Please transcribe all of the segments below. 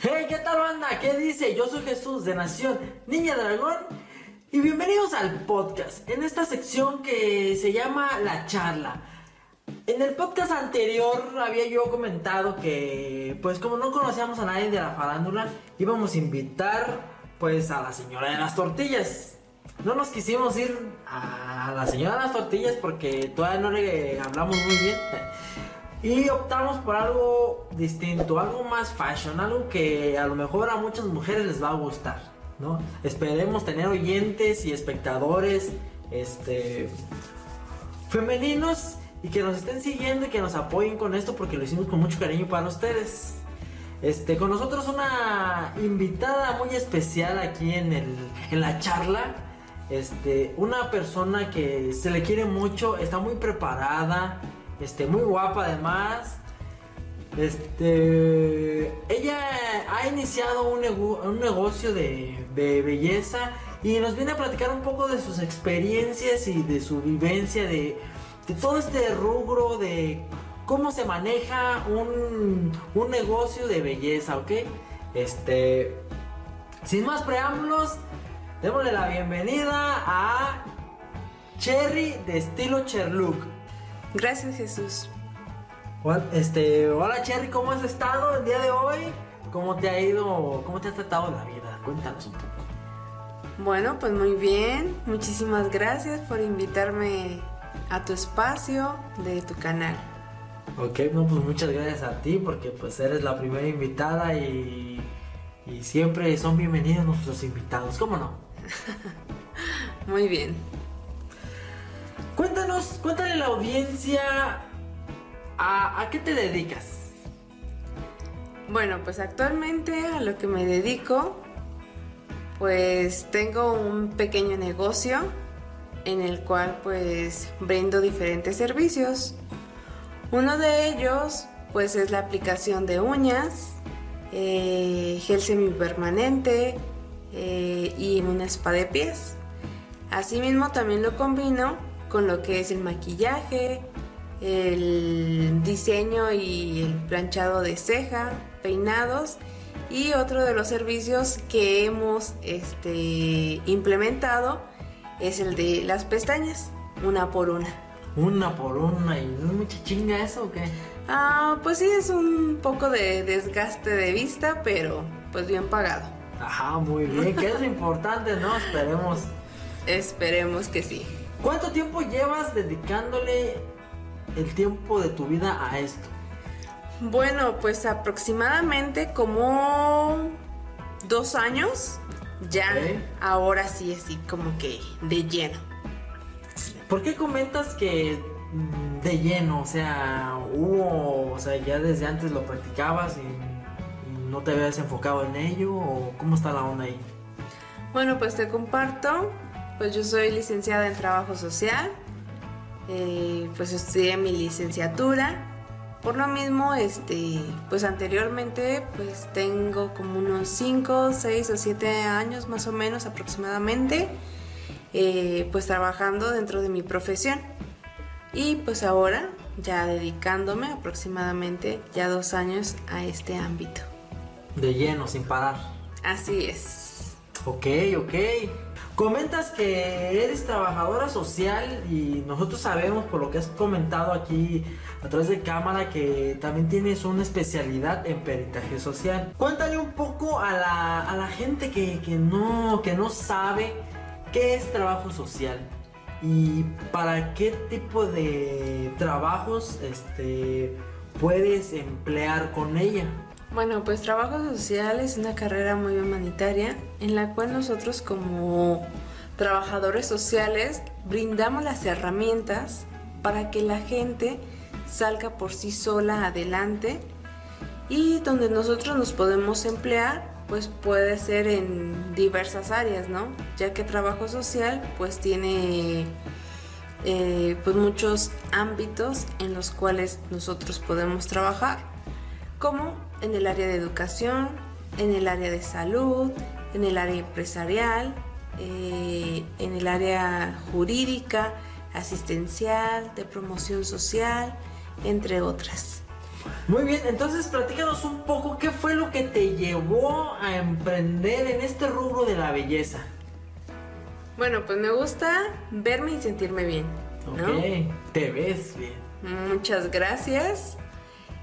Hey, ¿qué tal banda? ¿Qué dice? Yo soy Jesús de Nación Niña Dragón y bienvenidos al podcast, en esta sección que se llama La Charla. En el podcast anterior había yo comentado que, pues como no conocíamos a nadie de la farándula, íbamos a invitar, pues, a la señora de las tortillas. No nos quisimos ir a la señora de las tortillas porque todavía no le hablamos muy bien. Y optamos por algo distinto, algo más fashion, algo que a lo mejor a muchas mujeres les va a gustar, ¿no? Esperemos tener oyentes y espectadores, este, femeninos y que nos estén siguiendo y que nos apoyen con esto porque lo hicimos con mucho cariño para ustedes. Este, con nosotros una invitada muy especial aquí en, el, en la charla. Este, una persona que se le quiere mucho, está muy preparada, este, muy guapa además. Este, ella ha iniciado un, un negocio de, de, belleza y nos viene a platicar un poco de sus experiencias y de su vivencia, de, de todo este rubro, de cómo se maneja un, un negocio de belleza, ¿ok? Este, sin más preámbulos, démosle la bienvenida a Cherry de estilo Cherlook. Gracias Jesús. Este, hola Cherry, ¿cómo has estado el día de hoy? ¿Cómo te ha ido? ¿Cómo te ha tratado la vida? Cuéntanos un poco. Bueno, pues muy bien. Muchísimas gracias por invitarme a tu espacio de tu canal. Ok, no, pues muchas gracias a ti porque pues eres la primera invitada y, y siempre son bienvenidos nuestros invitados, ¿cómo no? muy bien. Cuéntanos, cuéntale a la audiencia a, qué te dedicas. Bueno, pues actualmente a lo que me dedico, pues tengo un pequeño negocio en el cual pues brindo diferentes servicios. Uno de ellos pues es la aplicación de uñas, eh, gel semipermanente eh, y una spa de pies. Asimismo también lo combino con lo que es el maquillaje, el diseño y el planchado de ceja, peinados y otro de los servicios que hemos este, implementado es el de las pestañas, una por una. Una por una, ¿y no es mucha chinga eso o qué? Ah, pues sí, es un poco de desgaste de vista, pero pues bien pagado. Ajá, muy bien, que es lo importante, ¿no? Esperemos. Esperemos que sí. ¿Cuánto tiempo llevas dedicándole el tiempo de tu vida a esto? Bueno, pues aproximadamente como dos años. Ya, ahora sí, así como que de lleno. ¿Por qué comentas que de lleno? O sea, hubo, o sea, ya desde antes lo practicabas y, y no te habías enfocado en ello o cómo está la onda ahí? Bueno, pues te comparto pues yo soy licenciada en trabajo social, eh, pues estudié mi licenciatura. Por lo mismo, este, pues anteriormente, pues tengo como unos 5, 6 o 7 años más o menos aproximadamente, eh, pues trabajando dentro de mi profesión. Y pues ahora ya dedicándome aproximadamente ya dos años a este ámbito. De lleno, sin parar. Así es. Ok, ok. Comentas que eres trabajadora social y nosotros sabemos por lo que has comentado aquí a través de cámara que también tienes una especialidad en peritaje social. Cuéntale un poco a la, a la gente que, que, no, que no sabe qué es trabajo social y para qué tipo de trabajos este, puedes emplear con ella. Bueno, pues trabajo social es una carrera muy humanitaria en la cual nosotros como trabajadores sociales brindamos las herramientas para que la gente salga por sí sola adelante y donde nosotros nos podemos emplear pues puede ser en diversas áreas, ¿no? Ya que trabajo social pues tiene eh, pues muchos ámbitos en los cuales nosotros podemos trabajar como en el área de educación, en el área de salud, en el área empresarial, eh, en el área jurídica, asistencial, de promoción social, entre otras. Muy bien, entonces platícanos un poco qué fue lo que te llevó a emprender en este rubro de la belleza? Bueno, pues me gusta verme y sentirme bien. ¿no? Ok, te ves bien. Muchas gracias.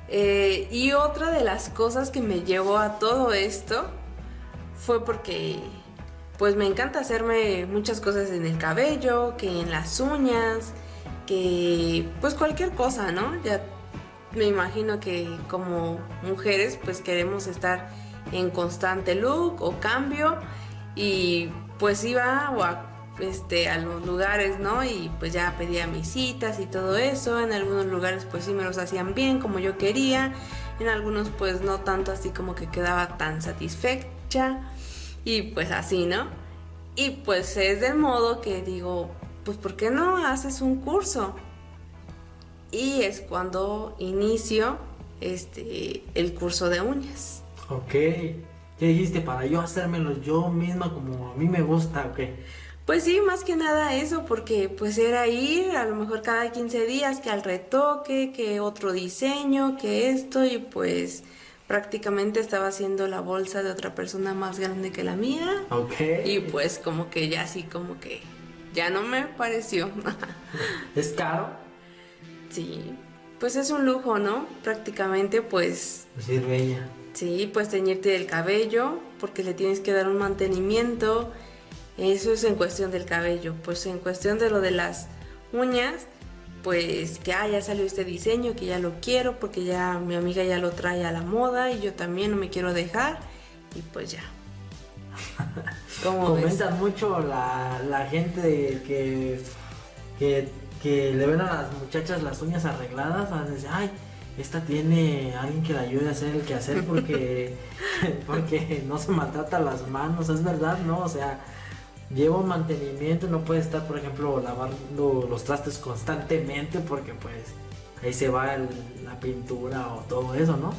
Eh, y otra de las cosas que me llevó a todo esto fue porque pues me encanta hacerme muchas cosas en el cabello, que en las uñas, que pues cualquier cosa, ¿no? Ya me imagino que como mujeres pues queremos estar en constante look o cambio y pues iba a, este, a los lugares, ¿no? Y pues ya pedía mis citas y todo eso. En algunos lugares pues sí me los hacían bien como yo quería. En algunos pues no tanto así como que quedaba tan satisfecha. Y pues así, ¿no? Y pues es del modo que digo, pues ¿por qué no haces un curso? Y es cuando inicio este el curso de uñas. Ok. ¿Qué dijiste? Para yo hacérmelo yo misma como a mí me gusta, ok. Pues sí, más que nada eso, porque pues era ir a lo mejor cada 15 días que al retoque, que otro diseño, que esto y pues prácticamente estaba haciendo la bolsa de otra persona más grande que la mía. Ok. Y pues como que ya así como que ya no me pareció. ¿Es caro? sí, pues es un lujo, ¿no? Prácticamente pues Decir bella. sí, pues teñirte el cabello porque le tienes que dar un mantenimiento. Eso es en cuestión del cabello, pues en cuestión de lo de las uñas, pues que ah, ya salió este diseño, que ya lo quiero, porque ya mi amiga ya lo trae a la moda y yo también no me quiero dejar, y pues ya. Comentan mucho la, la gente que, que, que le ven a las muchachas las uñas arregladas, a decir, ay, esta tiene alguien que la ayude a hacer el quehacer porque, porque no se maltrata las manos, es verdad, ¿no? O sea, lleva un mantenimiento, no puede estar, por ejemplo, lavando los trastes constantemente porque pues ahí se va el- la pintura o todo eso, ¿no?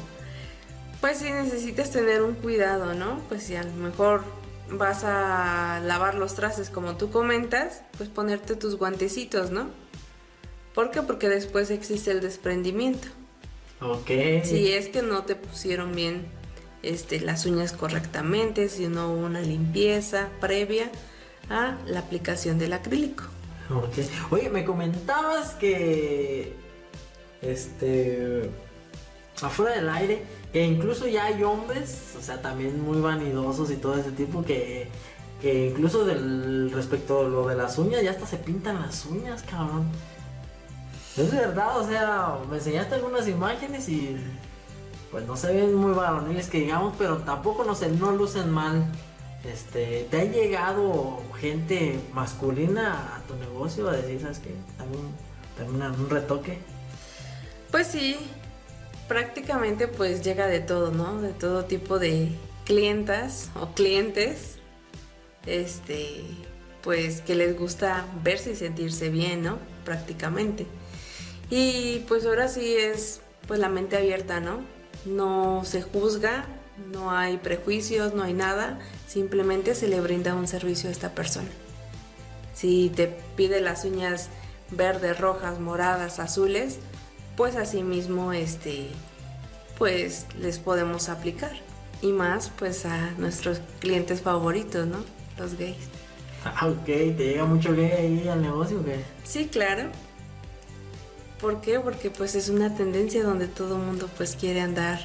Pues sí necesitas tener un cuidado, ¿no? Pues si a lo mejor vas a lavar los trastes como tú comentas, pues ponerte tus guantecitos, ¿no? ¿Por qué? Porque después existe el desprendimiento. Ok. Si es que no te pusieron bien este, las uñas correctamente, si no hubo una limpieza previa a la aplicación del acrílico. Ok. Oye, me comentabas que. Este. Afuera del aire, que incluso ya hay hombres, o sea, también muy vanidosos y todo ese tipo, que. Que incluso del, respecto a lo de las uñas, ya hasta se pintan las uñas, cabrón. Es verdad, o sea, me enseñaste algunas imágenes y. Pues no se ven muy varoniles que digamos, pero tampoco no sé, no lucen mal. Este, ¿te ha llegado gente masculina a tu negocio a decir, sabes qué? Una- un retoque. Pues sí, prácticamente pues llega de todo, ¿no? De todo tipo de clientas o clientes, este, pues que les gusta verse y sentirse bien, ¿no? Prácticamente. Y pues ahora sí es pues la mente abierta, ¿no? No se juzga, no hay prejuicios, no hay nada, simplemente se le brinda un servicio a esta persona. Si te pide las uñas verdes, rojas, moradas, azules, pues así mismo este pues les podemos aplicar. Y más pues a nuestros clientes favoritos, ¿no? Los gays. Ah, ok, ¿te llega mucho gay ahí al negocio o qué? Sí, claro. ¿Por qué? Porque pues es una tendencia donde todo el mundo pues quiere andar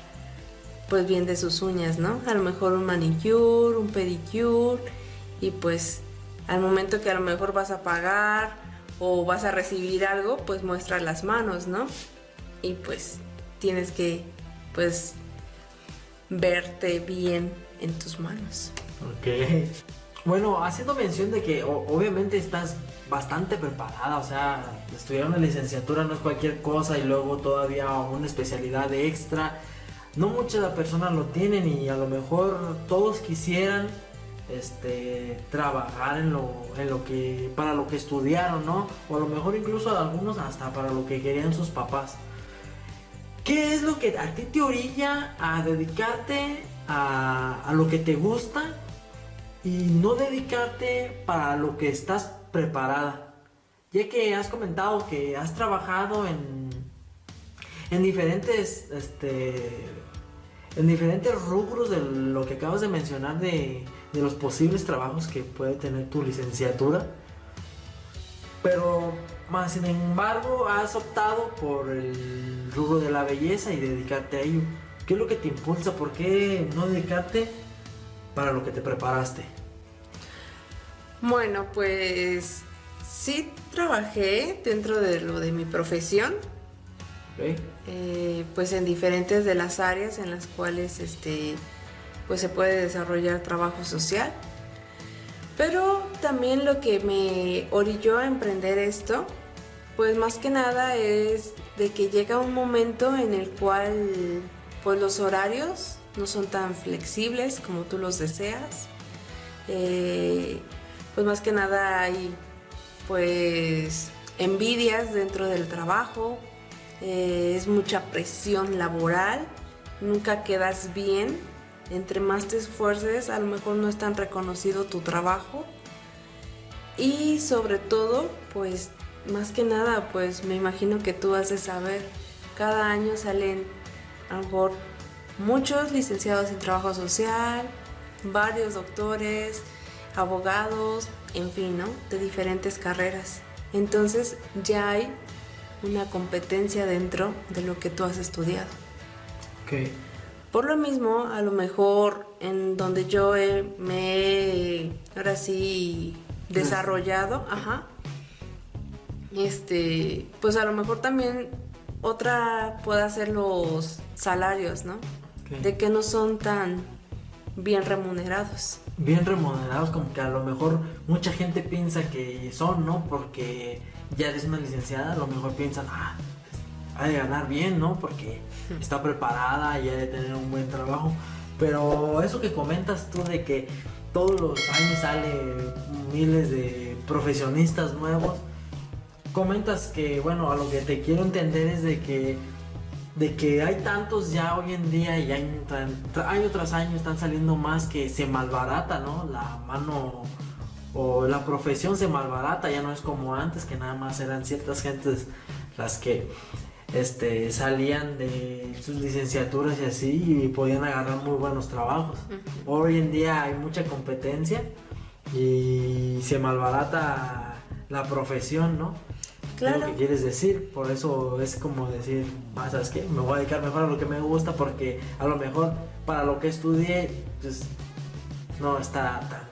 pues bien de sus uñas, ¿no? A lo mejor un manicure, un pedicure y pues al momento que a lo mejor vas a pagar o vas a recibir algo, pues muestra las manos, ¿no? Y pues tienes que pues verte bien en tus manos. Ok. Bueno, haciendo mención de que obviamente estás bastante preparada, o sea, estudiar una licenciatura no es cualquier cosa y luego todavía una especialidad extra. No muchas personas lo tienen y a lo mejor todos quisieran este trabajar en lo, en lo que para lo que estudiaron, ¿no? O a lo mejor incluso algunos hasta para lo que querían sus papás. ¿Qué es lo que a ti te orilla a dedicarte a, a lo que te gusta y no dedicarte para lo que estás preparada? Ya que has comentado que has trabajado en, en diferentes este, en diferentes rubros de lo que acabas de mencionar de, de los posibles trabajos que puede tener tu licenciatura. Pero más sin embargo has optado por el rubro de la belleza y dedicarte a ello. ¿Qué es lo que te impulsa? ¿Por qué no dedicarte para lo que te preparaste? Bueno, pues sí trabajé dentro de lo de mi profesión, ¿Ok? Eh, pues en diferentes de las áreas en las cuales este, pues se puede desarrollar trabajo social. Pero también lo que me orilló a emprender esto, pues más que nada es de que llega un momento en el cual pues los horarios no son tan flexibles como tú los deseas. Eh, pues más que nada hay pues envidias dentro del trabajo, eh, es mucha presión laboral, nunca quedas bien, entre más te esfuerces a lo mejor no es tan reconocido tu trabajo y sobre todo pues más que nada pues me imagino que tú de saber, cada año salen a lo mejor muchos licenciados en trabajo social, varios doctores, abogados, en fin, ¿no? De diferentes carreras. Entonces ya hay una competencia dentro de lo que tú has estudiado. Ok. Por lo mismo, a lo mejor en donde yo he- me he ahora sí desarrollado, ajá, este, pues a lo mejor también otra puede ser los salarios, ¿no? De que no son tan bien remunerados. Bien remunerados, como que a lo mejor mucha gente piensa que son, ¿no? Porque ya eres una licenciada, a lo mejor piensan, ah, ha de ganar bien, ¿no? Porque está preparada y ha de tener un buen trabajo. Pero eso que comentas tú de que todos los años sale miles de profesionistas nuevos, comentas que, bueno, a lo que te quiero entender es de que de que hay tantos ya hoy en día y año tras año están saliendo más que se malbarata, ¿no? La mano o la profesión se malbarata, ya no es como antes que nada más eran ciertas gentes las que este salían de sus licenciaturas y así y podían agarrar muy buenos trabajos. Hoy en día hay mucha competencia y se malbarata la profesión, ¿no? Es Claro. lo que quieres decir, por eso es como decir, ah, ¿sabes qué? Me voy a dedicar mejor a lo que me gusta porque a lo mejor para lo que estudié, pues no está tan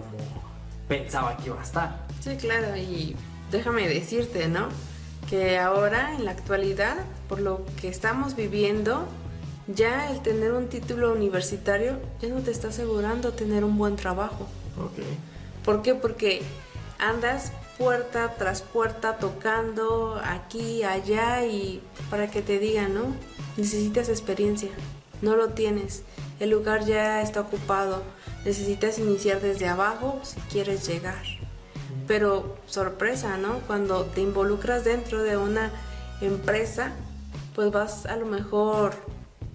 como pensaba que iba a estar. Sí, claro, y déjame decirte, ¿no? Que ahora, en la actualidad, por lo que estamos viviendo, ya el tener un título universitario ya no te está asegurando tener un buen trabajo. Ok. ¿Por qué? Porque andas puerta tras puerta tocando aquí, allá y para que te digan, ¿no? Necesitas experiencia, no lo tienes, el lugar ya está ocupado, necesitas iniciar desde abajo si quieres llegar. Pero sorpresa, ¿no? Cuando te involucras dentro de una empresa, pues vas a lo mejor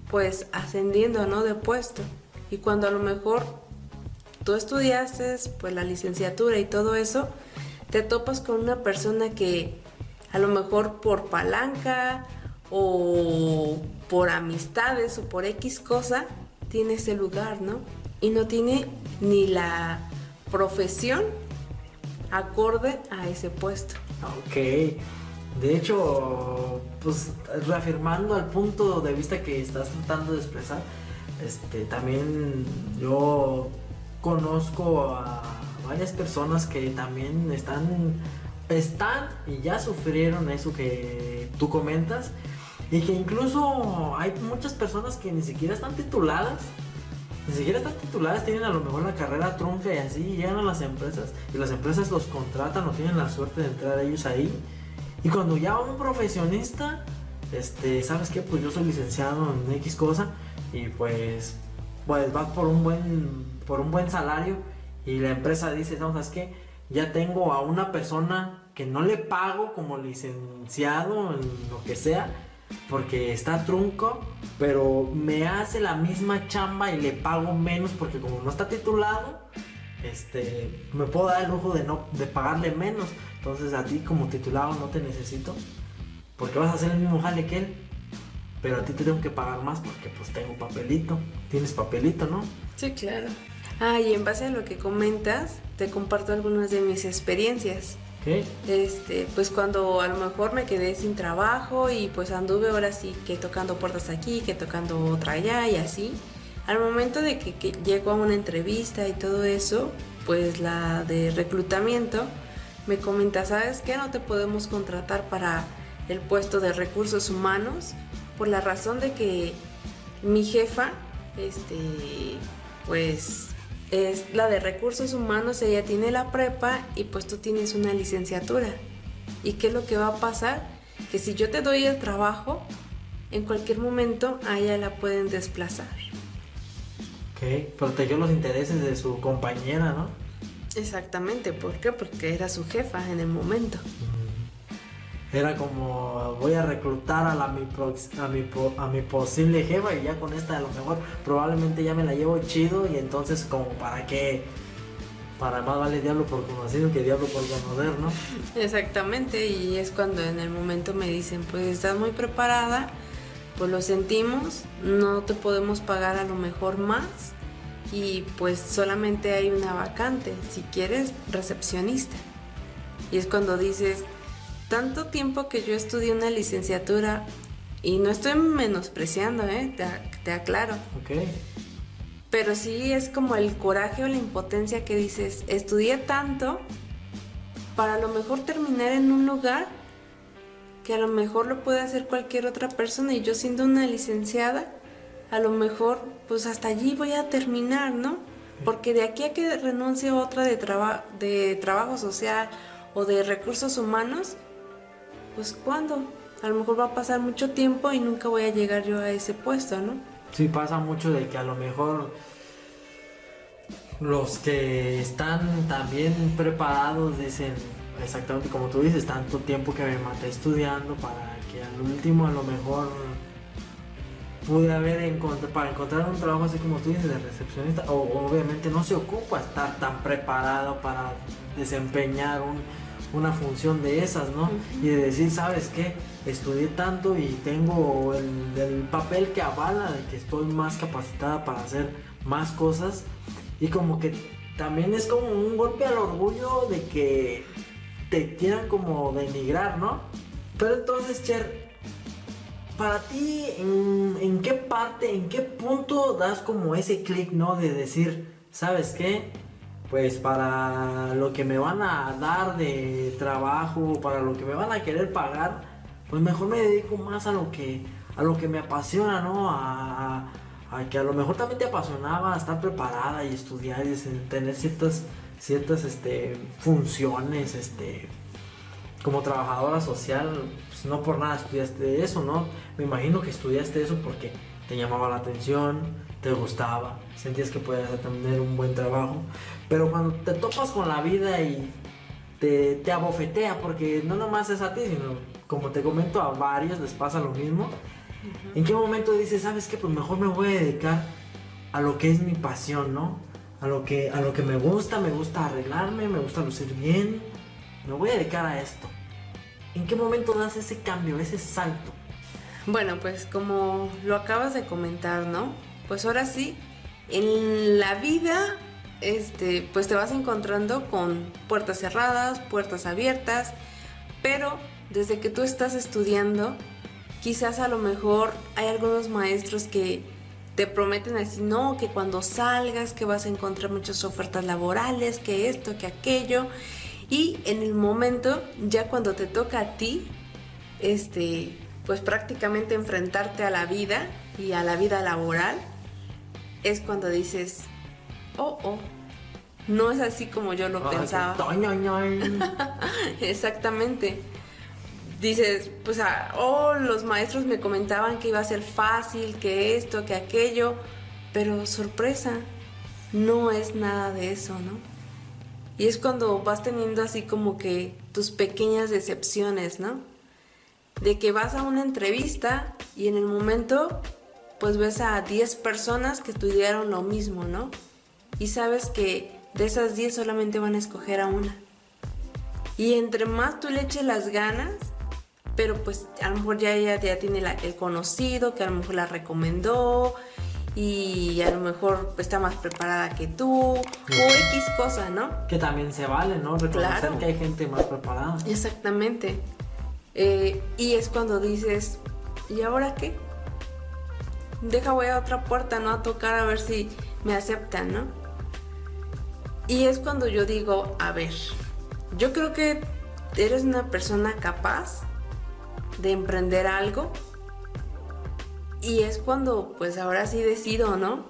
pues ascendiendo, ¿no? De puesto. Y cuando a lo mejor tú estudiaste pues la licenciatura y todo eso, te topas con una persona que a lo mejor por palanca o por amistades o por X cosa tiene ese lugar, ¿no? Y no tiene ni la profesión acorde a ese puesto. Ok. De hecho, pues reafirmando al punto de vista que estás tratando de expresar, este, también yo conozco a varias personas que también están, están y ya sufrieron eso que tú comentas y que incluso hay muchas personas que ni siquiera están tituladas ni siquiera están tituladas, tienen a lo mejor la carrera trunca y así, llegan a las empresas y las empresas los contratan o tienen la suerte de entrar ellos ahí. Y cuando ya va un profesionista, este, ¿sabes qué? Pues yo soy licenciado en X cosa y pues, pues vas por un buen, por un buen salario y la empresa dice, ¿no? ¿sabes qué? Ya tengo a una persona que no le pago como licenciado en lo que sea, porque está trunco, pero me hace la misma chamba y le pago menos porque como no está titulado, este, me puedo dar el lujo de no de pagarle menos. Entonces a ti como titulado no te necesito, porque vas a hacer el mismo jale que él. pero a ti te tengo que pagar más porque pues tengo papelito. Tienes papelito, ¿no? Sí, claro. Ah, y en base a lo que comentas, te comparto algunas de mis experiencias. Este, pues cuando a lo mejor me quedé sin trabajo y pues anduve ahora sí que tocando puertas aquí, que tocando otra allá y así. Al momento de que, que llego a una entrevista y todo eso, pues la de reclutamiento me comenta, ¿sabes qué? No te podemos contratar para el puesto de recursos humanos por la razón de que mi jefa, este, pues es la de recursos humanos, ella tiene la prepa y pues tú tienes una licenciatura. ¿Y qué es lo que va a pasar? Que si yo te doy el trabajo, en cualquier momento a ella la pueden desplazar. Ok, protegió los intereses de su compañera, ¿no? Exactamente, ¿por qué? Porque era su jefa en el momento. Era como voy a reclutar a, la, mi, prox- a, mi, a mi posible jefa y ya con esta a lo mejor probablemente ya me la llevo chido y entonces como para qué, para más vale diablo por conocido que diablo por conocer, ¿no? Exactamente, y es cuando en el momento me dicen, pues estás muy preparada, pues lo sentimos, no te podemos pagar a lo mejor más y pues solamente hay una vacante, si quieres, recepcionista. Y es cuando dices, tanto tiempo que yo estudié una licenciatura y no estoy menospreciando, ¿eh? te, te aclaro. Ok. Pero sí es como el coraje o la impotencia que dices, estudié tanto para a lo mejor terminar en un lugar que a lo mejor lo puede hacer cualquier otra persona y yo siendo una licenciada, a lo mejor pues hasta allí voy a terminar, ¿no? Porque de aquí a que renuncie a otra de, traba- de trabajo social o de recursos humanos, pues ¿cuándo? A lo mejor va a pasar mucho tiempo y nunca voy a llegar yo a ese puesto, ¿no? Sí, pasa mucho de que a lo mejor los que están también preparados dicen exactamente como tú dices, tanto tiempo que me maté estudiando para que al último a lo mejor pude haber encontrado, para encontrar un trabajo así como tú dices de recepcionista, o obviamente no se ocupa estar tan preparado para desempeñar un- una función de esas, ¿no? Y de decir, ¿sabes qué? Estudié tanto y tengo el, el papel que avala de que estoy más capacitada para hacer más cosas. Y como que también es como un golpe al orgullo de que te quieran como denigrar, ¿no? Pero entonces, Cher, para ti, ¿en, en qué parte, en qué punto das como ese clic, ¿no? De decir, ¿sabes qué? Pues para lo que me van a dar de trabajo, para lo que me van a querer pagar, pues mejor me dedico más a lo que, a lo que me apasiona, ¿no? A, a que a lo mejor también te apasionaba estar preparada y estudiar y tener ciertas, ciertas este, funciones, este, como trabajadora social, pues no por nada estudiaste eso, ¿no? Me imagino que estudiaste eso porque te llamaba la atención, te gustaba, sentías que podías tener un buen trabajo, pero cuando te topas con la vida y te, te abofetea, porque no nomás es a ti, sino como te comento, a varios les pasa lo mismo. ¿En qué momento dices, sabes qué? Pues mejor me voy a dedicar a lo que es mi pasión, ¿no? A lo que, a lo que me gusta, me gusta arreglarme, me gusta lucir bien, me voy a dedicar a esto. ¿En qué momento das ese cambio, ese salto? Bueno, pues como lo acabas de comentar, ¿no? Pues ahora sí, en la vida, este, pues te vas encontrando con puertas cerradas, puertas abiertas, pero desde que tú estás estudiando, quizás a lo mejor hay algunos maestros que te prometen así, no, que cuando salgas, que vas a encontrar muchas ofertas laborales, que esto, que aquello, y en el momento, ya cuando te toca a ti, este, pues prácticamente enfrentarte a la vida y a la vida laboral, es cuando dices, oh, oh, no es así como yo lo Ay, pensaba. Exactamente. Dices, pues, ah, oh, los maestros me comentaban que iba a ser fácil, que esto, que aquello, pero sorpresa, no es nada de eso, ¿no? Y es cuando vas teniendo así como que tus pequeñas decepciones, ¿no? De que vas a una entrevista y en el momento pues ves a 10 personas que estudiaron lo mismo, ¿no? Y sabes que de esas 10 solamente van a escoger a una. Y entre más tú le eches las ganas, pero pues a lo mejor ya ella ya tiene la- el conocido que a lo mejor la recomendó y a lo mejor está más preparada que tú o X cosa, ¿no? Que también se vale, ¿no? Reconocer Claro. que hay gente más preparada. Exactamente. Eh, y es cuando dices, ¿y ahora qué? Deja voy a otra puerta, ¿no? A tocar a ver si me aceptan, ¿no? Y es cuando yo digo, a ver, yo creo que eres una persona capaz de emprender algo. Y es cuando, pues ahora sí decido, ¿no?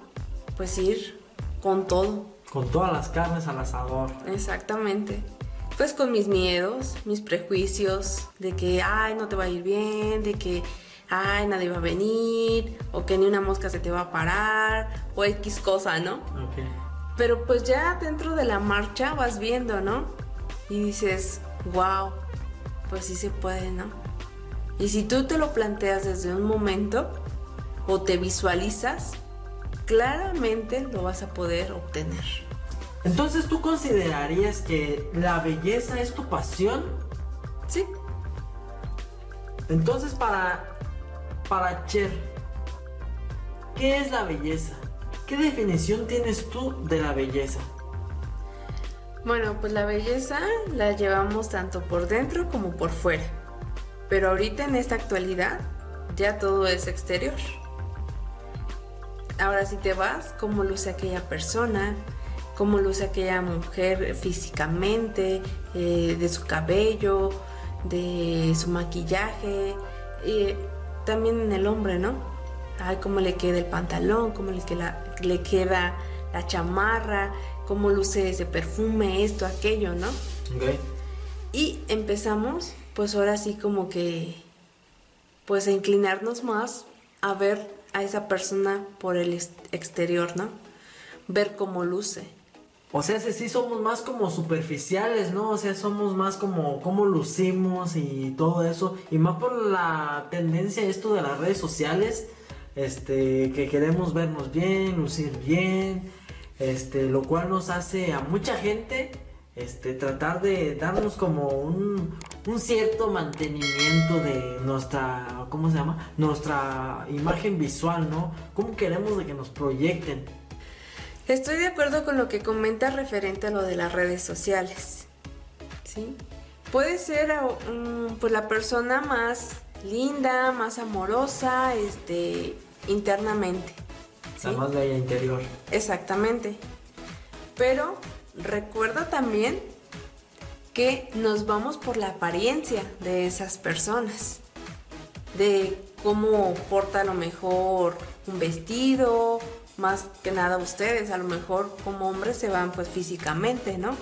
Pues ir con todo. Con todas las carnes al asador. Exactamente. Pues con mis miedos, mis prejuicios de que, ay, no te va a ir bien, de que, ay, nadie va a venir, o que ni una mosca se te va a parar, o X cosa, ¿no? Ok. Pero pues ya dentro de la marcha vas viendo, ¿no? Y dices, wow, pues sí se puede, ¿no? Y si tú te lo planteas desde un momento o te visualizas, claramente lo vas a poder obtener. Entonces, ¿tú considerarías que la belleza es tu pasión? Sí, Entonces, para, para Cher, ¿qué es la belleza? ¿Qué definición tienes tú de la belleza? Bueno, pues la belleza la llevamos tanto por dentro como por fuera. Pero ahorita en esta actualidad ya todo es exterior. Ahora si te vas, cómo luce aquella persona, cómo luce aquella mujer físicamente, eh, de su cabello, de su maquillaje, y también en el hombre, ¿no? Ay, cómo le queda el pantalón, cómo le queda, le queda la chamarra, cómo luce ese perfume, esto, aquello, ¿no? Ok. Y empezamos, pues ahora sí como que, pues a inclinarnos más a ver a esa persona por el ex- exterior, ¿no? Ver cómo luce. O sea, sí somos más como superficiales, ¿no? O sea, somos más como cómo lucimos y todo eso. Y más por la tendencia esto de las redes sociales, este, que queremos vernos bien, lucir bien, este, lo cual nos hace a mucha gente, este, tratar de darnos como un, un cierto mantenimiento de nuestra, ¿cómo se llama? Nuestra imagen visual, ¿no? ¿Cómo queremos de que nos proyecten? Estoy de acuerdo con lo que comenta referente a lo de las redes sociales. ¿Sí? Puede ser pues la persona más linda, más amorosa, este, internamente. ¿sí? La más bella interior. Exactamente. Pero recuerda también que nos vamos por la apariencia de esas personas. De cómo porta a lo mejor un vestido, más que nada ustedes, a lo mejor como hombres se van pues físicamente, ¿no?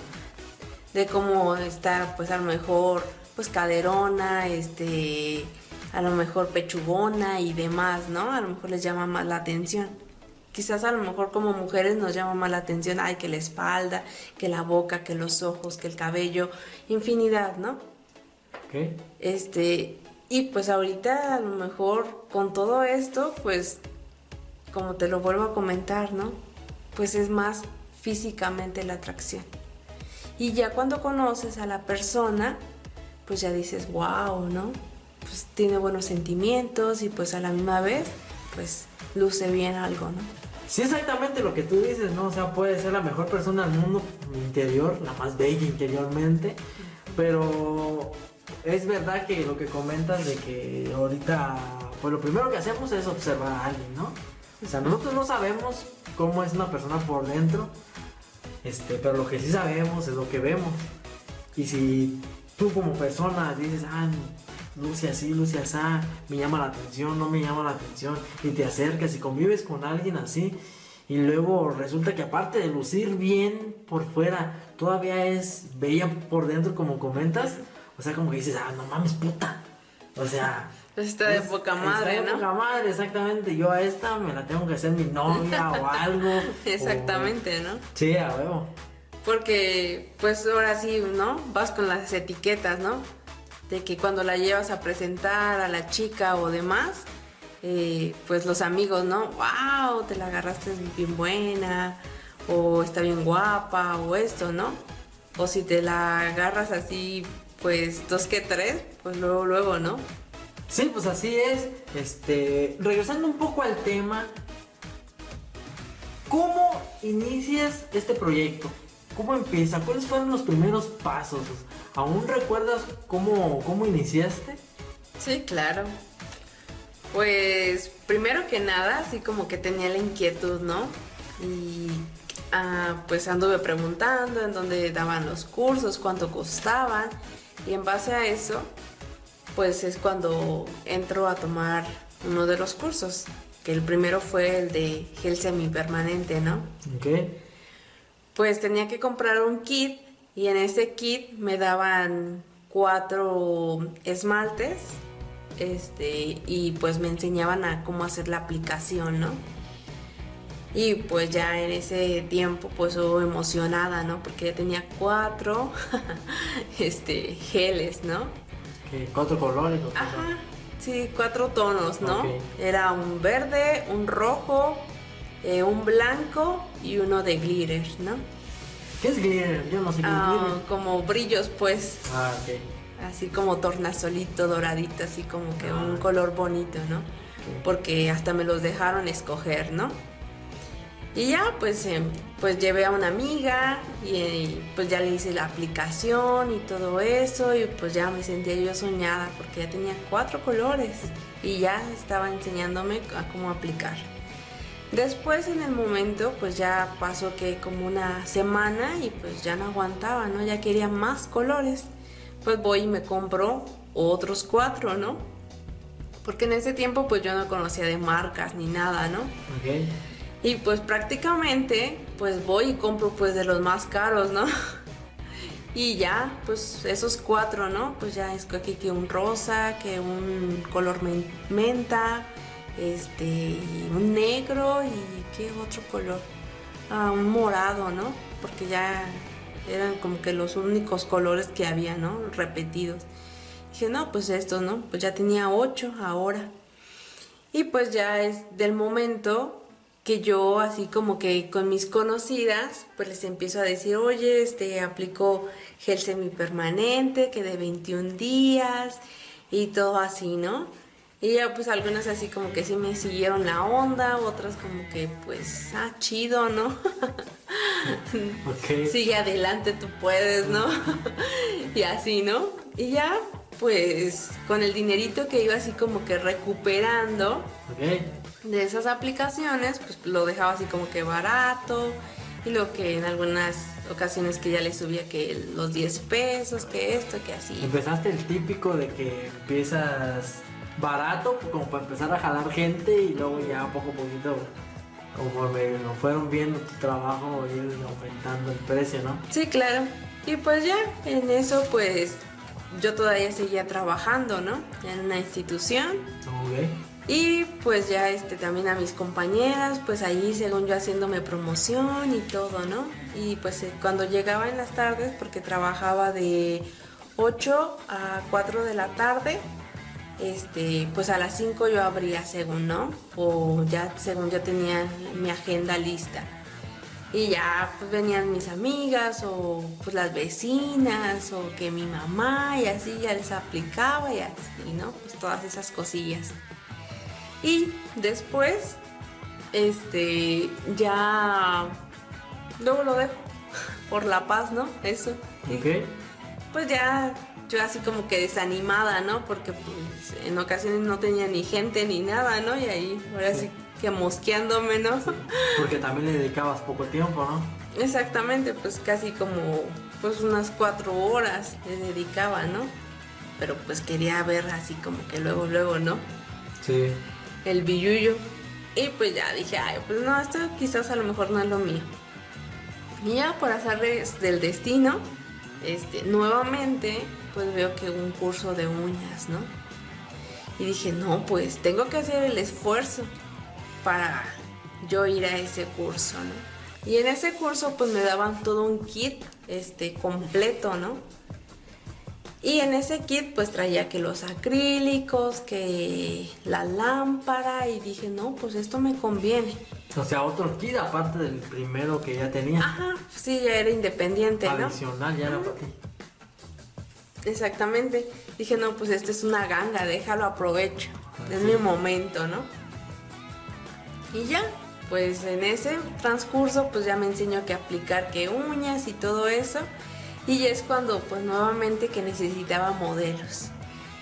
De cómo está pues a lo mejor pues caderona, este, a lo mejor pechugona y demás, ¿no? A lo mejor les llama más la atención. Quizás a lo mejor como mujeres nos llama más la atención, ay, que la espalda, que la boca, que los ojos, que el cabello, infinidad, ¿no? ¿Ok? Este, y pues ahorita a lo mejor con todo esto, pues como te lo vuelvo a comentar, ¿no? Pues es más físicamente la atracción. Y ya cuando conoces a la persona, pues ya dices, wow, ¿no? Pues tiene buenos sentimientos y pues a la misma vez, pues luce bien algo, ¿no? Sí, exactamente lo que tú dices, ¿no? O sea, puede ser la mejor persona del mundo interior, la más bella interiormente, pero es verdad que lo que comentas de que ahorita, pues lo primero que hacemos es observar a alguien, ¿no? O sea, nosotros no sabemos cómo es una persona por dentro, este, pero lo que sí sabemos es lo que vemos. Y si tú como persona dices, ah, luce así, luce así, me llama la atención, no me llama la atención, y te acercas y convives con alguien así, y luego resulta que aparte de lucir bien por fuera, todavía es bella por dentro, como comentas, o sea, como que dices, ah, no mames, puta. O sea, Pues está de es- poca madre, está de ¿no? poca madre, exactamente. Yo a esta me la tengo que hacer mi novia o algo. Exactamente, ¿no? Sí, a huevo. Porque, pues ahora sí, ¿no? Vas con las etiquetas, ¿no? De que cuando la llevas a presentar a la chica o demás, eh, pues los amigos, ¿no? ¡Wow! Te la agarraste bien buena, o está bien guapa, o esto, ¿no? O si te la agarras así pues dos que tres, pues luego, luego, ¿no? Sí, pues así es. Este, regresando un poco al tema, ¿cómo inicias este proyecto? ¿Cómo empieza? ¿Cuáles fueron los primeros pasos? ¿Aún recuerdas cómo, cómo iniciaste? Sí, claro. Pues primero que nada, así como que tenía la inquietud, ¿no? Y ah, pues anduve preguntando en dónde daban los cursos, cuánto costaban. Y en base a eso, pues es cuando entro a tomar uno de los cursos. Que el primero fue el de gel semipermanente, ¿no? Ok. Pues tenía que comprar un kit y en ese kit me daban cuatro esmaltes este y pues me enseñaban a cómo hacer la aplicación, ¿no? Y pues ya en ese tiempo pues yo emocionada, ¿no? Porque ya tenía cuatro este geles, ¿no? ¿Cuatro colores? Ajá, sí, cuatro tonos, ¿no? Era un verde, un rojo, eh, un blanco y uno de glitter, ¿no? ¿Qué es glitter? Yo no sé qué es Ah, glitter. como brillos, pues, Ah, ok. así como tornasolito doradito, así como que un Ah. color bonito, ¿no? Porque hasta me los dejaron escoger, ¿no? Y ya, pues, eh, pues llevé a una amiga y eh, pues ya le hice la aplicación y todo eso y pues ya me sentía yo soñada porque ya tenía cuatro colores y ya estaba enseñándome a cómo aplicar. Después en el momento pues ya pasó que como una semana y pues ya no aguantaba, ¿no? Ya quería más colores. Pues voy y me compro otros cuatro, ¿no? Porque en ese tiempo pues yo no conocía de marcas ni nada, ¿no? Ok. Y pues prácticamente pues voy y compro pues de los más caros, ¿no? Y ya, pues esos cuatro, ¿no? Pues ya escogí que un rosa, que un color men- menta, este, un negro y qué otro color. Ah, un morado, ¿no? Porque ya eran como que los únicos colores que había, ¿no? Repetidos. Dije, no, pues estos, ¿no? Pues ya tenía ocho ahora. Y pues ya es del momento que yo así como que con mis conocidas, pues les empiezo a decir, oye, este aplico gel semipermanente, que de 21 días y todo así, ¿no? Y ya pues algunas así como que sí me siguieron la onda, otras como que pues, ah, chido, ¿no? Ok. Sigue adelante, tú puedes, ¿no? y así, ¿no? Y ya, pues con el dinerito que iba así como que recuperando, de esas aplicaciones, pues lo dejaba así como que barato y lo que en algunas ocasiones que ya le subía que los 10 pesos, que esto, que así. Empezaste el típico de que empiezas barato, como para empezar a jalar gente y luego ya poco a poquito, conforme lo fueron viendo tu trabajo, ir aumentando el precio, ¿no? Sí, claro. Y pues ya en eso pues yo todavía seguía trabajando, ¿no? En una institución. Ok. Y pues ya este también a mis compañeras, pues ahí según yo haciéndome promoción y todo, ¿no? Y pues eh, cuando llegaba en las tardes, porque trabajaba de 8 a 4 de la tarde, este, pues a las 5 yo abría según, ¿no? O ya según yo tenía mi agenda lista. Y ya pues venían mis amigas o pues las vecinas o que mi mamá y así ya les aplicaba y así, ¿no? Pues todas esas cosillas. Y después, este, ya, luego lo dejo por la paz, ¿no? Eso. Y pues ya, yo así como que desanimada, ¿no? Porque pues en ocasiones no tenía ni gente ni nada, ¿no? Y ahí, ahora sí, que mosqueándome, ¿no? Porque también le dedicabas poco tiempo, ¿no? Exactamente, pues casi como, pues unas cuatro horas le dedicaba, ¿no? Pero pues quería ver así como que luego, luego, ¿no? Sí. el billuyo. Y pues ya dije, ay, pues no, esto quizás a lo mejor no es lo mío. Y ya por hacerles del destino, este, nuevamente, pues veo que un curso de uñas, ¿no? Y dije, no, pues tengo que hacer el esfuerzo para yo ir a ese curso, ¿no? Y en ese curso pues me daban todo un kit, este, completo, ¿no? Y en ese kit pues traía que los acrílicos, que la lámpara y dije, no, pues esto me conviene. O sea, otro kit aparte del primero que ya tenía. Ajá, sí, ya era independiente, ¿no? Adicional, ya era para ti. Exactamente. Dije, no, pues esta es una ganga, déjalo aprovecho. Es mi momento, ¿no? Y ya, pues en ese transcurso pues ya me enseñó que aplicar que uñas y todo eso. Y es cuando pues nuevamente que necesitaba modelos.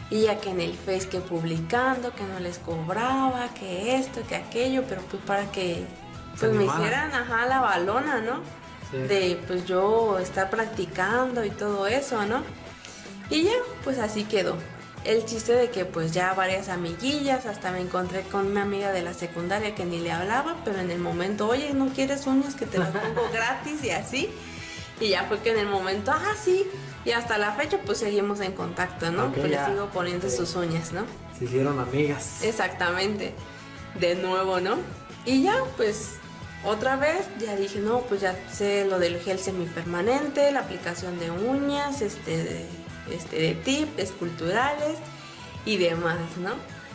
Y ya que en el Face que publicando, que no les cobraba, que esto, que aquello, pero pues para que pues me hicieran, ajá, la balona, ¿no? De pues yo estar practicando y todo eso, ¿no? Y ya, pues así quedó. El chiste de que pues ya varias amiguillas, hasta me encontré con una amiga de la secundaria que ni le hablaba, pero en el momento, oye, ¿no quieres uñas que te las pongo gratis y así? Y ya fue que en el momento, ah, sí, y hasta la fecha pues seguimos en contacto, ¿no? pues le sigo poniendo sus uñas, ¿no? Se hicieron amigas. Exactamente. De nuevo, ¿no? Y ya pues otra vez ya dije, no, pues ya sé lo del gel semipermanente, la aplicación de uñas, este, de, este, de tips esculturales y demás, ¿no?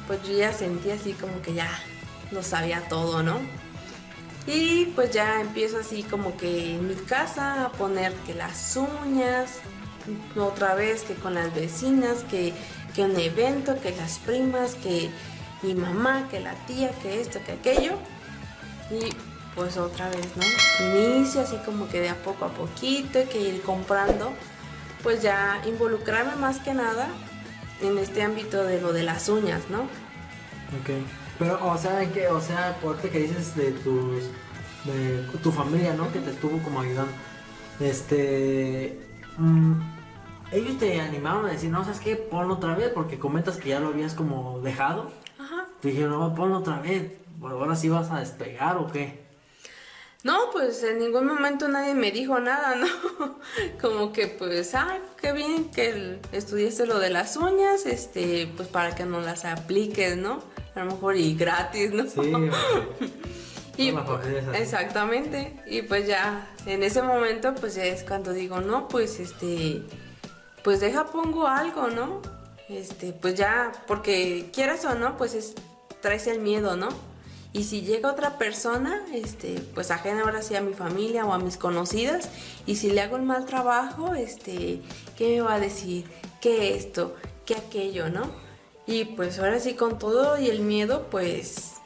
Pues yo ya sentí así como que ya lo sabía todo, ¿no? Y pues ya empiezo así como que en mi casa a poner que las uñas, otra vez que con las vecinas, que, que un evento, que las primas, que mi mamá, que la tía, que esto, que aquello. Y pues otra vez, ¿no? Inicio así como que de a poco a poquito, que ir comprando, pues ya involucrarme más que nada en este ámbito de lo de las uñas, ¿no? Ok. Pero, o sea, ¿en qué? O sea, por que dices de tus. de tu familia, ¿no? Que te estuvo como ayudando. Este. Mm, ellos te animaron a decir, no, ¿sabes qué? Ponlo otra vez, porque comentas que ya lo habías como dejado. Ajá. Te dijeron, no, ponlo otra vez. Bueno, ahora sí vas a despegar o qué. No, pues en ningún momento nadie me dijo nada, ¿no? Como que pues, ay, qué bien que estudiaste lo de las uñas, este, pues para que no las apliques, ¿no? A lo mejor y gratis, ¿no? Sí. y, exactamente. Y pues ya, en ese momento, pues ya es cuando digo, no, pues este, pues deja pongo algo, ¿no? Este, pues ya, porque quieras o no, pues es, traes el miedo, ¿no? Y si llega otra persona, este, pues ajena ahora sí a mi familia o a mis conocidas, y si le hago un mal trabajo, este, ¿qué me va a decir? ¿Qué esto? ¿Qué aquello? ¿No? Y pues ahora sí con todo y el miedo, pues,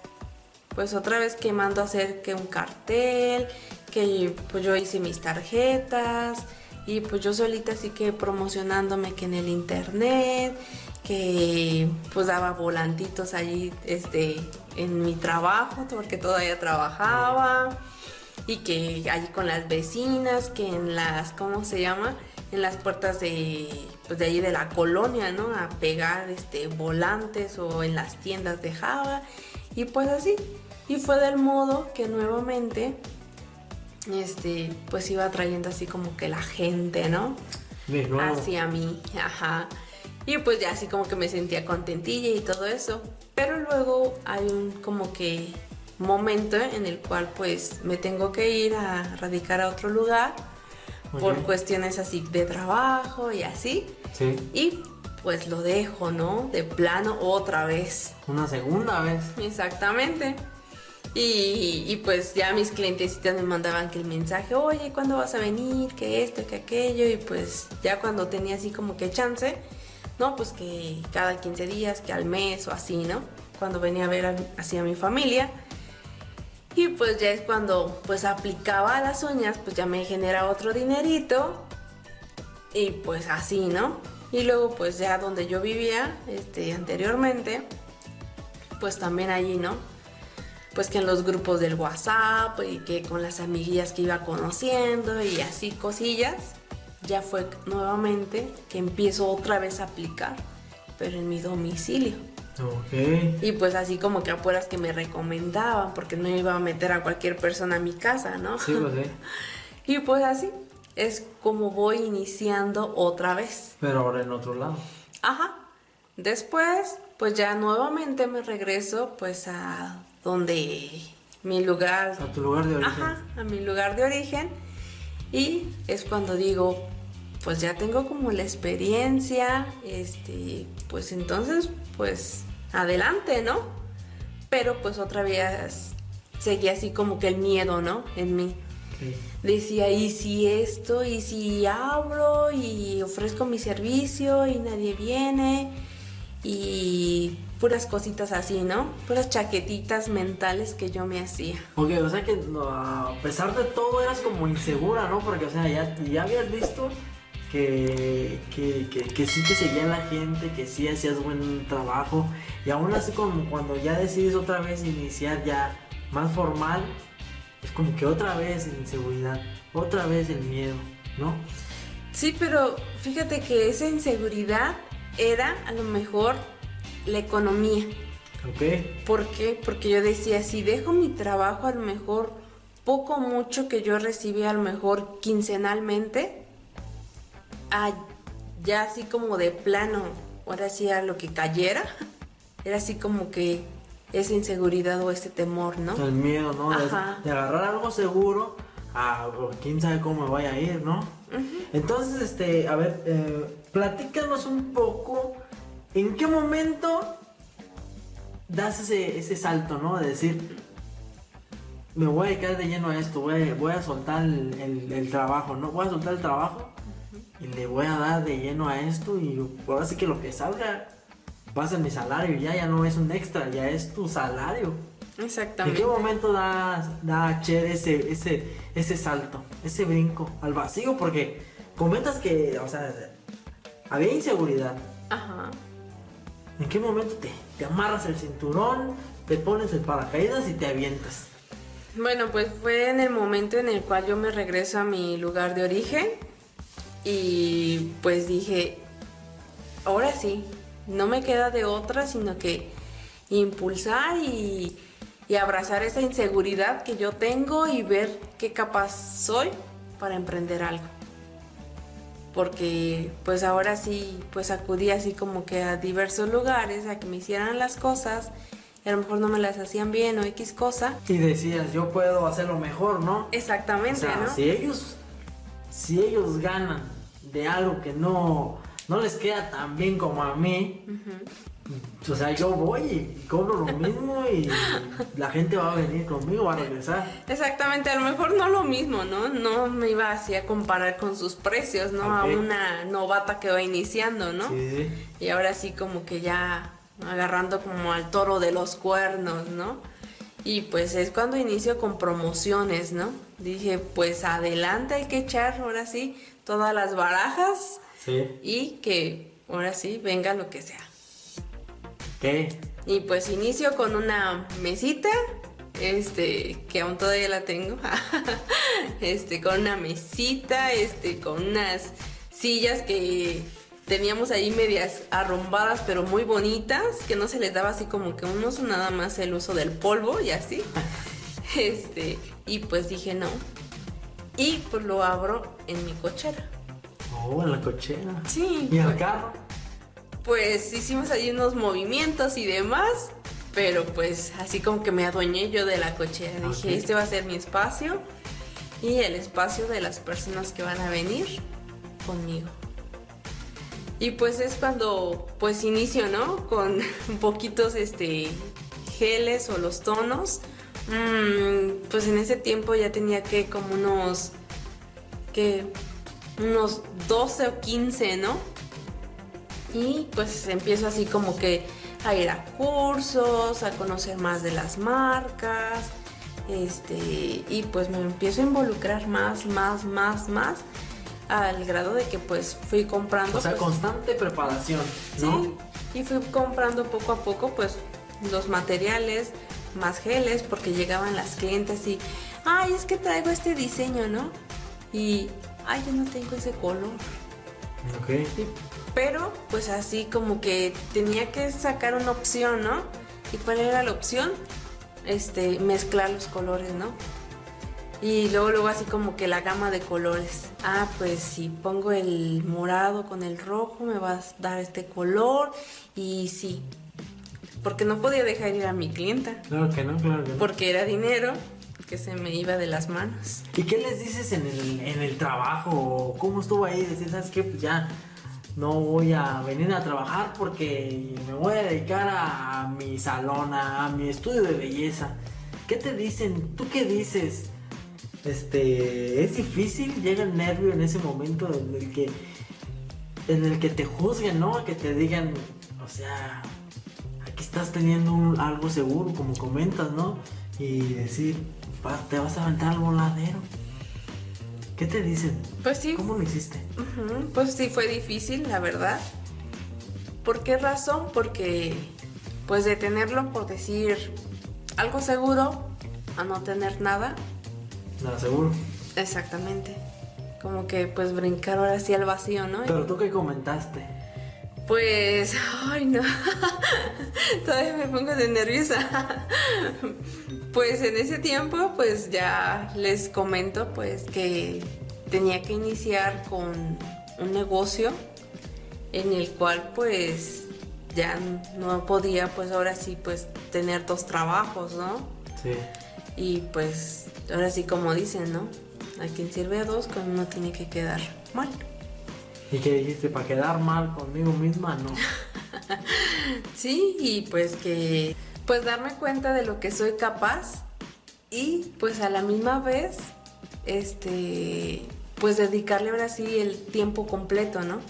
pues otra vez que mando a hacer que un cartel, que pues yo hice mis tarjetas, y pues yo solita así que promocionándome que en el internet, que pues daba volantitos allí este, en mi trabajo, porque todavía trabajaba, y que allí con las vecinas, que en las, ¿cómo se llama? En las puertas de, pues de allí de la colonia, ¿no? A pegar este, volantes o en las tiendas de Java, y pues así. Y fue del modo que nuevamente este, pues iba trayendo así como que la gente, ¿no? Hacia mí, ajá. Y pues ya así como que me sentía contentilla y todo eso. Pero luego hay un como que momento en el cual pues me tengo que ir a radicar a otro lugar por cuestiones así de trabajo y así. Sí. Y pues lo dejo, ¿no? De plano otra vez. Una segunda vez. Exactamente. Y, pues ya mis clientecitas me mandaban que el mensaje, oye, ¿cuándo vas a venir? Que esto, que aquello. Y pues ya cuando tenía así como que chance, ¿no? Pues que cada 15 días, que al mes o así, ¿no? Cuando venía a ver así a mi familia. Y pues ya es cuando pues aplicaba las uñas, pues ya me genera otro dinerito. Y pues así, ¿no? Y luego pues ya donde yo vivía este, anteriormente, pues también allí, ¿no? pues que en los grupos del WhatsApp y que con las amiguillas que iba conociendo y así cosillas, ya fue nuevamente que empiezo otra vez a aplicar, pero en mi domicilio. Okay. Y pues así como que apuras que me recomendaban, porque no iba a meter a cualquier persona a mi casa, ¿no? Sí, pues sí. y pues así es como voy iniciando otra vez. Pero ahora en otro lado. Ajá. Después, pues ya nuevamente me regreso pues a donde mi lugar... A tu lugar de origen. Ajá, a mi lugar de origen. Y es cuando digo, pues ya tengo como la experiencia, este, pues entonces, pues adelante, ¿no? Pero pues otra vez seguía así como que el miedo, ¿no? En mí. Decía, ¿y si esto? ¿Y si abro y ofrezco mi servicio y nadie viene? Y puras cositas así, ¿no? Puras chaquetitas mentales que yo me hacía. Ok, o sea que a pesar de todo eras como insegura, ¿no? Porque, o sea, ya, ya habías visto que, que, que, sí te seguía la gente, que sí hacías buen trabajo. Y aún así como cuando ya decides otra vez iniciar ya más formal, es como que otra vez inseguridad, otra vez el miedo, ¿no? Sí, pero fíjate que esa inseguridad era a lo mejor la economía. Ok. ¿Por qué? Porque yo decía, si dejo mi trabajo a lo mejor poco mucho que yo recibía a lo mejor quincenalmente, ya así como de plano, ahora sí a lo que cayera, era así como que esa inseguridad o ese temor, ¿no? El miedo, ¿no? De, agarrar algo seguro a quién sabe cómo me vaya a ir, ¿no? Entonces, este, a ver, eh, platícanos un poco en qué momento das ese, ese salto, ¿no? De decir, me voy a quedar de lleno a esto, voy, a soltar el, trabajo, ¿no? Voy a soltar el trabajo y le voy a dar de lleno a esto y ahora sí que lo que salga pasa en mi salario, ya, ya no es un extra, ya es tu salario. Exactamente. ¿En qué momento da, da Cher ese, ese, ese salto, ese brinco al vacío? Porque comentas que, o sea, había inseguridad. Ajá. ¿En qué momento te, te amarras el cinturón, te pones el paracaídas y te avientas? Bueno, pues fue en el momento en el cual yo me regreso a mi lugar de origen y pues dije, ahora sí, no me queda de otra sino que impulsar y, abrazar esa inseguridad que yo tengo y ver qué capaz soy para emprender algo. Porque pues ahora sí, pues acudí así como que a diversos lugares a que me hicieran las cosas y a lo mejor no me las hacían bien o X cosa. Y decías, yo puedo hacerlo mejor, ¿no? Exactamente, ¿no? Si ellos, si ellos ganan de algo que no, no les queda tan bien como a mí, o sea, yo voy y cobro lo mismo y la gente va a venir conmigo, va a regresar. Exactamente, a lo mejor no lo mismo, ¿no? No me iba así a comparar con sus precios, ¿no? A una novata que va iniciando, ¿no? Sí. Y ahora sí como que ya agarrando como al toro de los cuernos, ¿no? Y pues es cuando inicio con promociones, ¿no? Dije, pues adelante hay que echar ahora sí todas las barajas sí. y que ahora sí venga lo que sea. ¿Qué? Y pues inicio con una mesita, este, que aún todavía la tengo, este, con una mesita, este, con unas sillas que teníamos ahí medias arrombadas pero muy bonitas, que no se les daba así como que un uso, nada más el uso del polvo y así. Este, y pues dije no. Y pues lo abro en mi cochera. Oh, en la cochera. Sí. ¿Y el pues, carro? Pues hicimos ahí unos movimientos y demás, pero pues así como que me adueñé yo de la cochera. Dije, este va a ser mi espacio y el espacio de las personas que van a venir conmigo. Y pues es cuando pues inicio, ¿no? Con poquitos este geles o los tonos. Mm, pues en ese tiempo ya tenía que como unos que unos 12 o 15, ¿no? Y pues empiezo así como que a ir a cursos, a conocer más de las marcas, este, y pues me empiezo a involucrar más, más, más, más al grado de que pues fui comprando. O sea, pues, constante preparación, ¿no? Sí, y fui comprando poco a poco pues los materiales, más geles, porque llegaban las clientes y, ay, es que traigo este diseño, ¿no? Y, ay, yo no tengo ese color. Ok. pero pues así como que tenía que sacar una opción, ¿no? ¿Y cuál era la opción? Este, mezclar los colores, ¿no? Y luego, luego así como que la gama de colores. Ah, pues si pongo el morado con el rojo me va a dar este color. Y sí, porque no podía dejar ir a mi clienta. Claro que no, claro que no. Porque era dinero que se me iba de las manos. ¿Y qué les dices en el, en el trabajo? ¿Cómo estuvo ahí? Decir, ¿sabes qué? Pues ya no voy a venir a trabajar porque me voy a dedicar a, mi salón, a mi estudio de belleza. ¿Qué te dicen? ¿Tú qué dices? Este, es difícil, llega el nervio en ese momento en el que, en el que te juzguen, ¿no? Que te digan, o sea, aquí estás teniendo un- algo seguro, como comentas, ¿no? Y decir, "Va, te vas a aventar al voladero. ¿Qué te dicen? Pues sí, ¿Cómo lo hiciste? Pues sí, fue difícil, la verdad. ¿Por qué razón? Porque, pues de tenerlo, por decir, algo seguro, a no tener nada, Nada, seguro. exactamente. Como que, pues brincar ahora sí al vacío, ¿no? Pero tú qué comentaste. Pues, ay no, todavía me pongo de nerviosa. Pues en ese tiempo, pues ya les comento, pues que tenía que iniciar con un negocio en el cual, pues ya no podía, pues ahora sí, pues tener dos trabajos, ¿no? Sí. Y pues ahora sí, como dicen, ¿no? A quien sirve a dos, con uno tiene que quedar mal. ¿Y qué dijiste? ¿Para quedar mal conmigo misma? No. Sí, y pues que pues darme cuenta de lo que soy capaz y pues a la misma vez este pues dedicarle ahora sí el tiempo completo, ¿no?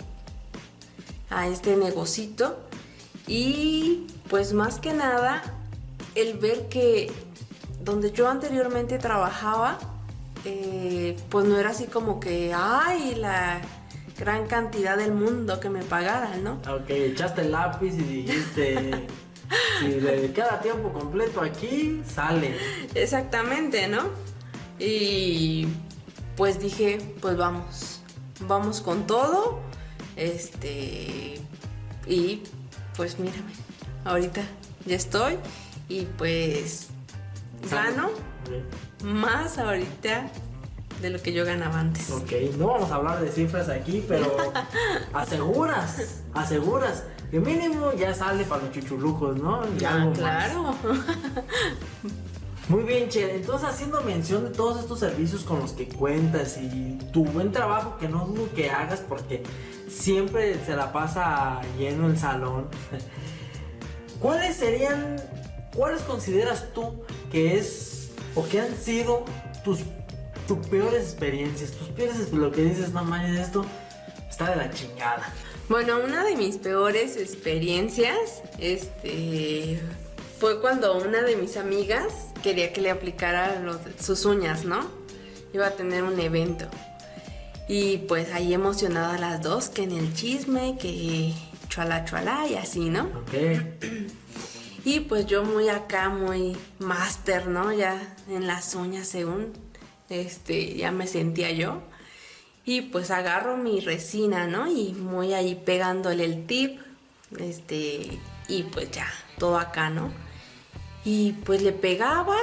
A este negocito y pues más que nada el ver que donde yo anteriormente trabajaba eh, pues no era así como que ay la gran cantidad del mundo que me pagaran, ¿no? Ok, echaste el lápiz y dijiste, si le queda tiempo completo aquí, sale. Exactamente, ¿no? Y pues dije, pues vamos, vamos con todo. Este, y pues mírame, ahorita ya estoy y pues gano más ahorita de lo que yo ganaba antes. Ok, no vamos a hablar de cifras aquí, pero aseguras, aseguras. Que mínimo ya sale para los chuchulucos, ¿no? Y Ah, más. claro. Muy bien, Che. Entonces, haciendo mención de todos estos servicios con los que cuentas y tu buen trabajo, que no dudo que hagas porque siempre se la pasa lleno el salón. ¿Cuáles serían, cuáles consideras tú que es o que han sido tus, tus peores experiencias? Tus peores, lo que dices, no manches, esto está de la chingada. Bueno, una de mis peores experiencias, este, fue cuando una de mis amigas quería que le aplicara sus uñas, ¿no? Iba a tener un evento. Y pues ahí emocionadas las dos, que en el chisme, que chuala chuala y así, ¿no? Ok. Y pues yo muy acá, muy máster, ¿no? Ya en las uñas según, este, ya me sentía yo. Y pues agarro mi resina, ¿no? Y muy ahí pegándole el tip, este, y pues ya, todo acá, ¿no? Y pues le pegaba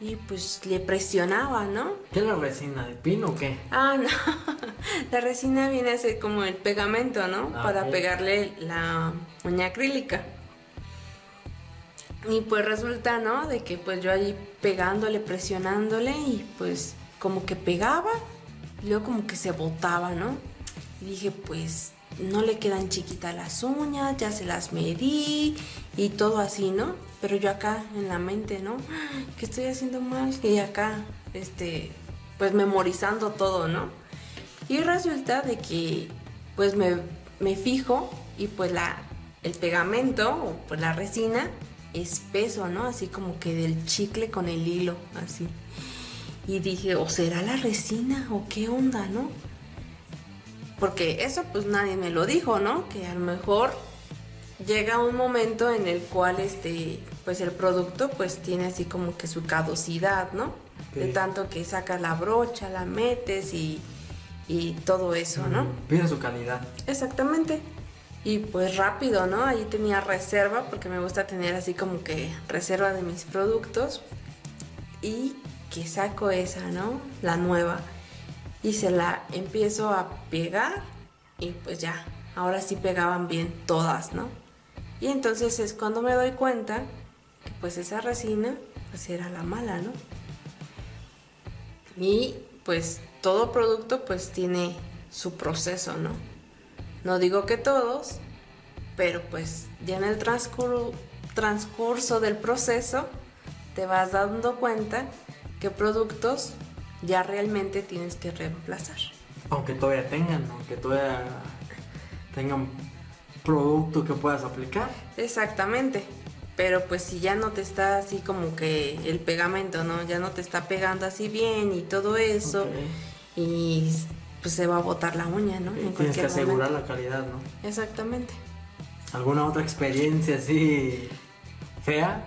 y pues le presionaba, ¿no? ¿Qué es la resina? ¿De pino o qué? Ah, no. La resina viene a ser como el pegamento, ¿no? Ah, Para pegarle la uña acrílica. Y pues resulta, ¿no? De que pues yo allí pegándole, presionándole y pues como que pegaba y luego como que se botaba, ¿no? Y dije, pues no le quedan chiquitas las uñas, ya se las medí y todo así, ¿no? Pero yo acá en la mente, ¿no? ¿Qué estoy haciendo mal? Y acá, este, pues memorizando todo, ¿no? Y resulta de que pues me, me fijo y pues la, el pegamento o pues la resina espeso, ¿no? Así como que del chicle con el hilo, así. Y dije, ¿o será la resina o qué onda, no? Porque eso pues nadie me lo dijo, ¿no? Que a lo mejor llega un momento en el cual este pues el producto pues tiene así como que su caducidad, ¿no? De tanto que sacas la brocha, la metes y, y todo eso, ¿no? Pierde su calidad. Exactamente. Y pues rápido, ¿no? Ahí tenía reserva porque me gusta tener así como que reserva de mis productos. Y que saco esa, ¿no? La nueva. Y se la empiezo a pegar y pues ya, ahora sí pegaban bien todas, ¿no? Y entonces es cuando me doy cuenta que pues esa resina pues era la mala, ¿no? Y pues todo producto pues tiene su proceso, ¿no? No digo que todos, pero pues ya en el transcurso, transcurso del proceso te vas dando cuenta que productos ya realmente tienes que reemplazar. Aunque todavía tengan, aunque todavía tengan producto que puedas aplicar. Exactamente. Pero pues si ya no te está así como que el pegamento, ¿no? Ya no te está pegando así bien y todo eso. Y pues se va a botar la uña, ¿no? Y tienes que asegurar la calidad, ¿no? Exactamente. ¿Alguna otra experiencia así fea?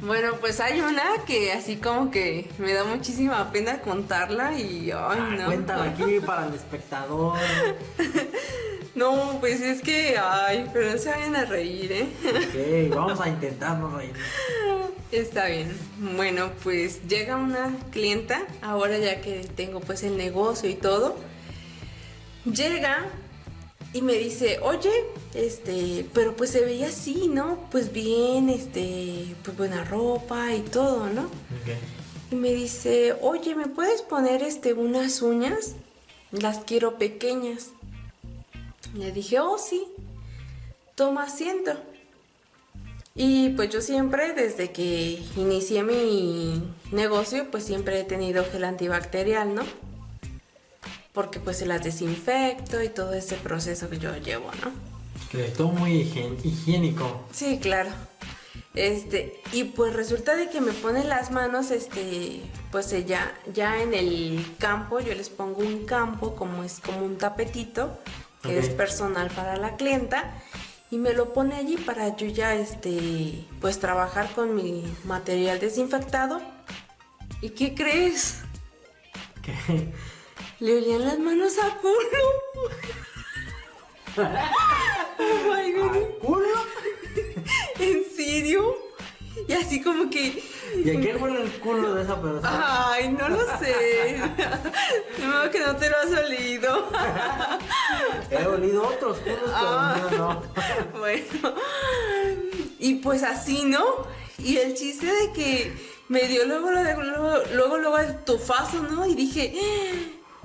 Bueno, pues hay una que así como que me da muchísima pena contarla y ay, no. Cuéntala aquí para el espectador. No, pues es que ay, pero no se vayan a reír, ¿eh? Ok, vamos a intentarnos reír. Está bien. Bueno, pues llega una clienta, ahora ya que tengo pues el negocio y todo. Llega y me dice, oye, este, pero pues se veía así, ¿no? Pues bien, este, pues buena ropa y todo, ¿no? Y me dice, oye, ¿me puedes poner este unas uñas? Las quiero pequeñas. Le dije, oh sí, toma asiento. Y pues yo siempre, desde que inicié mi negocio, pues siempre he tenido gel antibacterial, ¿no? Porque pues se las desinfecto y todo ese proceso que yo llevo, ¿no? Que todo muy higiénico. Sí, claro. Este, y pues resulta de que me ponen las manos, este, pues eh, ya, ya en el campo, yo les pongo un campo, como es como un tapetito, que es personal para la clienta, y me lo pone allí para yo ya, este, pues trabajar con mi material desinfectado. ¿Y qué crees? Que Le olían las manos a culo. oh my God. ¿Al culo? ¿En serio? Y así como que... ¿Y a qué huele el culo de esa persona? Ay, no lo sé. De modo que no te lo has olido. He olido otros culos, pero Ah. no. Bueno. Y pues así, ¿no? Y el chiste de que me dio luego, luego, luego, luego, el tufazo, ¿no? Y dije,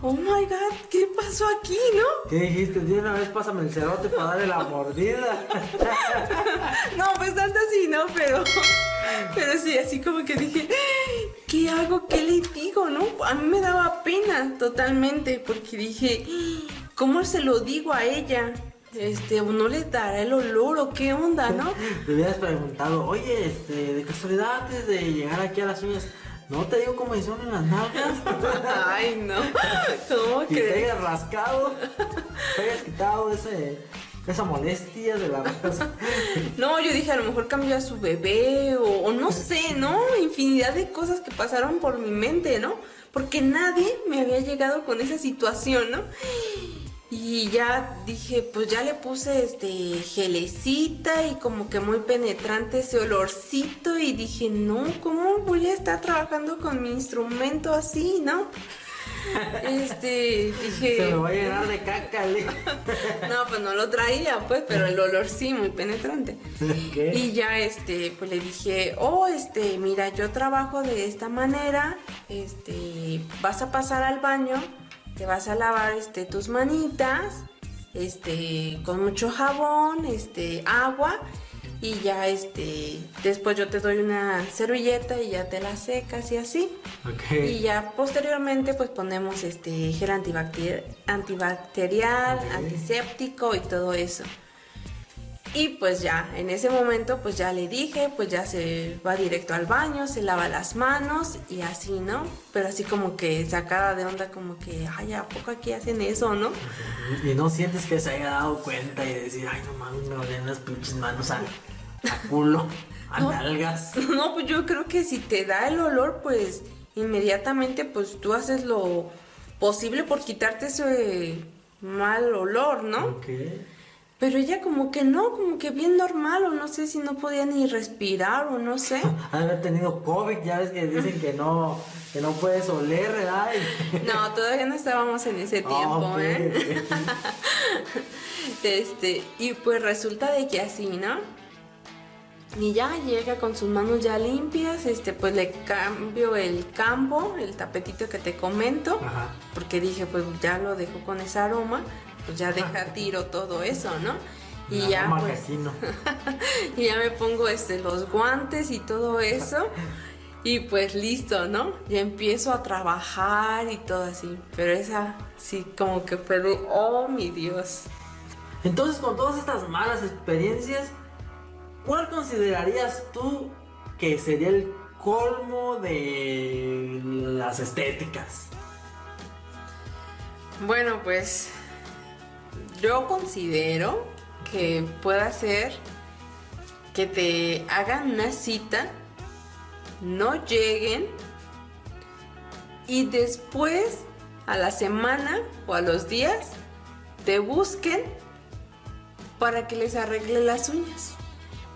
oh my god, ¿qué pasó aquí, no? ¿Qué dijiste? De una vez pásame el cerote para darle la mordida. No, pues tanto así, ¿no? Pero, pero sí, así como que dije, ¿qué hago? ¿Qué le digo? ¿No? A mí me daba pena totalmente porque dije, ¿cómo se lo digo a ella? Este, ¿o no le dará el olor o qué onda, no? Le hubieras preguntado, oye, este, de casualidad antes de llegar aquí a las uñas, ¿no te digo cómo son en las nalgas? Ay, no. ¿Cómo Y te hayas rascado, te hayas quitado ese, esa molestia de la raza. No, yo dije, a lo mejor cambió a su bebé o, o no sé, ¿no? Infinidad de cosas que pasaron por mi mente, ¿no? Porque nadie me había llegado con esa situación, ¿no? Y ya dije, pues ya le puse este gelecita y como que muy penetrante ese olorcito y dije, no, ¿cómo voy a estar trabajando con mi instrumento así, no? Este, dije... Se me va a llenar de caca, le. No, pues no lo traía, pues, pero el olor sí, muy penetrante. ¿Qué? Y ya, este, pues le dije, oh, este, mira, yo trabajo de esta manera, este, vas a pasar al baño, te vas a lavar, este, tus manitas, este, con mucho jabón, este, agua, y ya, este, después yo te doy una servilleta y ya te la secas y así. Y ya posteriormente pues ponemos este gel antibacter- antibacterial, Ok. antiséptico y todo eso. Y pues ya, en ese momento pues ya le dije, pues ya se va directo al baño, se lava las manos y así, ¿no? Pero así como que sacada de onda, como que, ay, ¿a poco aquí hacen eso, no? Y no sientes que se haya dado cuenta y decir, ay, no mames, me olían las pinches manos a, a culo, a No. nalgas. No, pues yo creo que si te da el olor, pues inmediatamente pues tú haces lo posible por quitarte ese mal olor, ¿no? Ok. Pero ella como que no, como que bien normal, o no sé si no podía ni respirar, o no sé. Haber tenido COVID, ya ves que dicen que no, que no puedes oler, ¿verdad? No, todavía no estábamos en ese tiempo, ok, ¿eh? Este, y pues resulta de que así, ¿no? Y ya llega con sus manos ya limpias, este, pues le cambio el campo, el tapetito que te comento, Ajá. porque dije, pues ya lo dejo con ese aroma, pues ya deja tiro todo eso, ¿no? Y ya pues y ya me pongo este los guantes y todo eso. Y pues listo, ¿no? Ya empiezo a trabajar y todo así. Pero esa sí como que fue de, oh mi Dios. Entonces, con todas estas malas experiencias, ¿cuál considerarías tú que sería el colmo de las estéticas? Bueno, pues yo considero que pueda ser que te hagan una cita, no lleguen y después a la semana o a los días te busquen para que les arregle las uñas.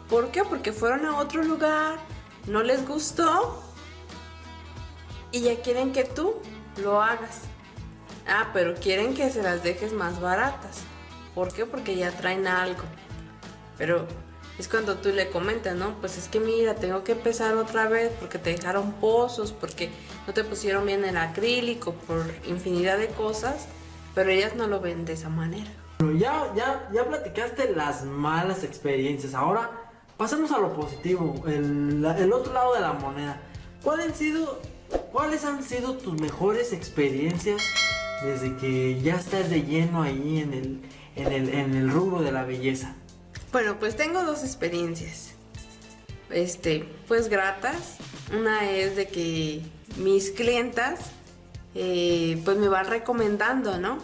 ¿Por qué? Porque fueron a otro lugar, no les gustó y ya quieren que tú lo hagas. Ah, pero quieren que se las dejes más baratas. ¿Por qué? Porque ya traen algo. Pero es cuando tú le comentas, ¿no? Pues es que mira, tengo que empezar otra vez porque te dejaron pozos, porque no te pusieron bien el acrílico, por infinidad de cosas, pero ellas no lo ven de esa manera. Bueno, ya, ya, ya platicaste las malas experiencias. Ahora pasemos a lo positivo, el, otro lado de la moneda. ¿Cuáles han sido, cuáles han sido tus mejores experiencias desde que ya estás de lleno ahí en el, en el, en el rubro de la belleza? Bueno, pues tengo dos experiencias. Este, pues gratas. Una es de que mis clientas, eh, pues me van recomendando, ¿no?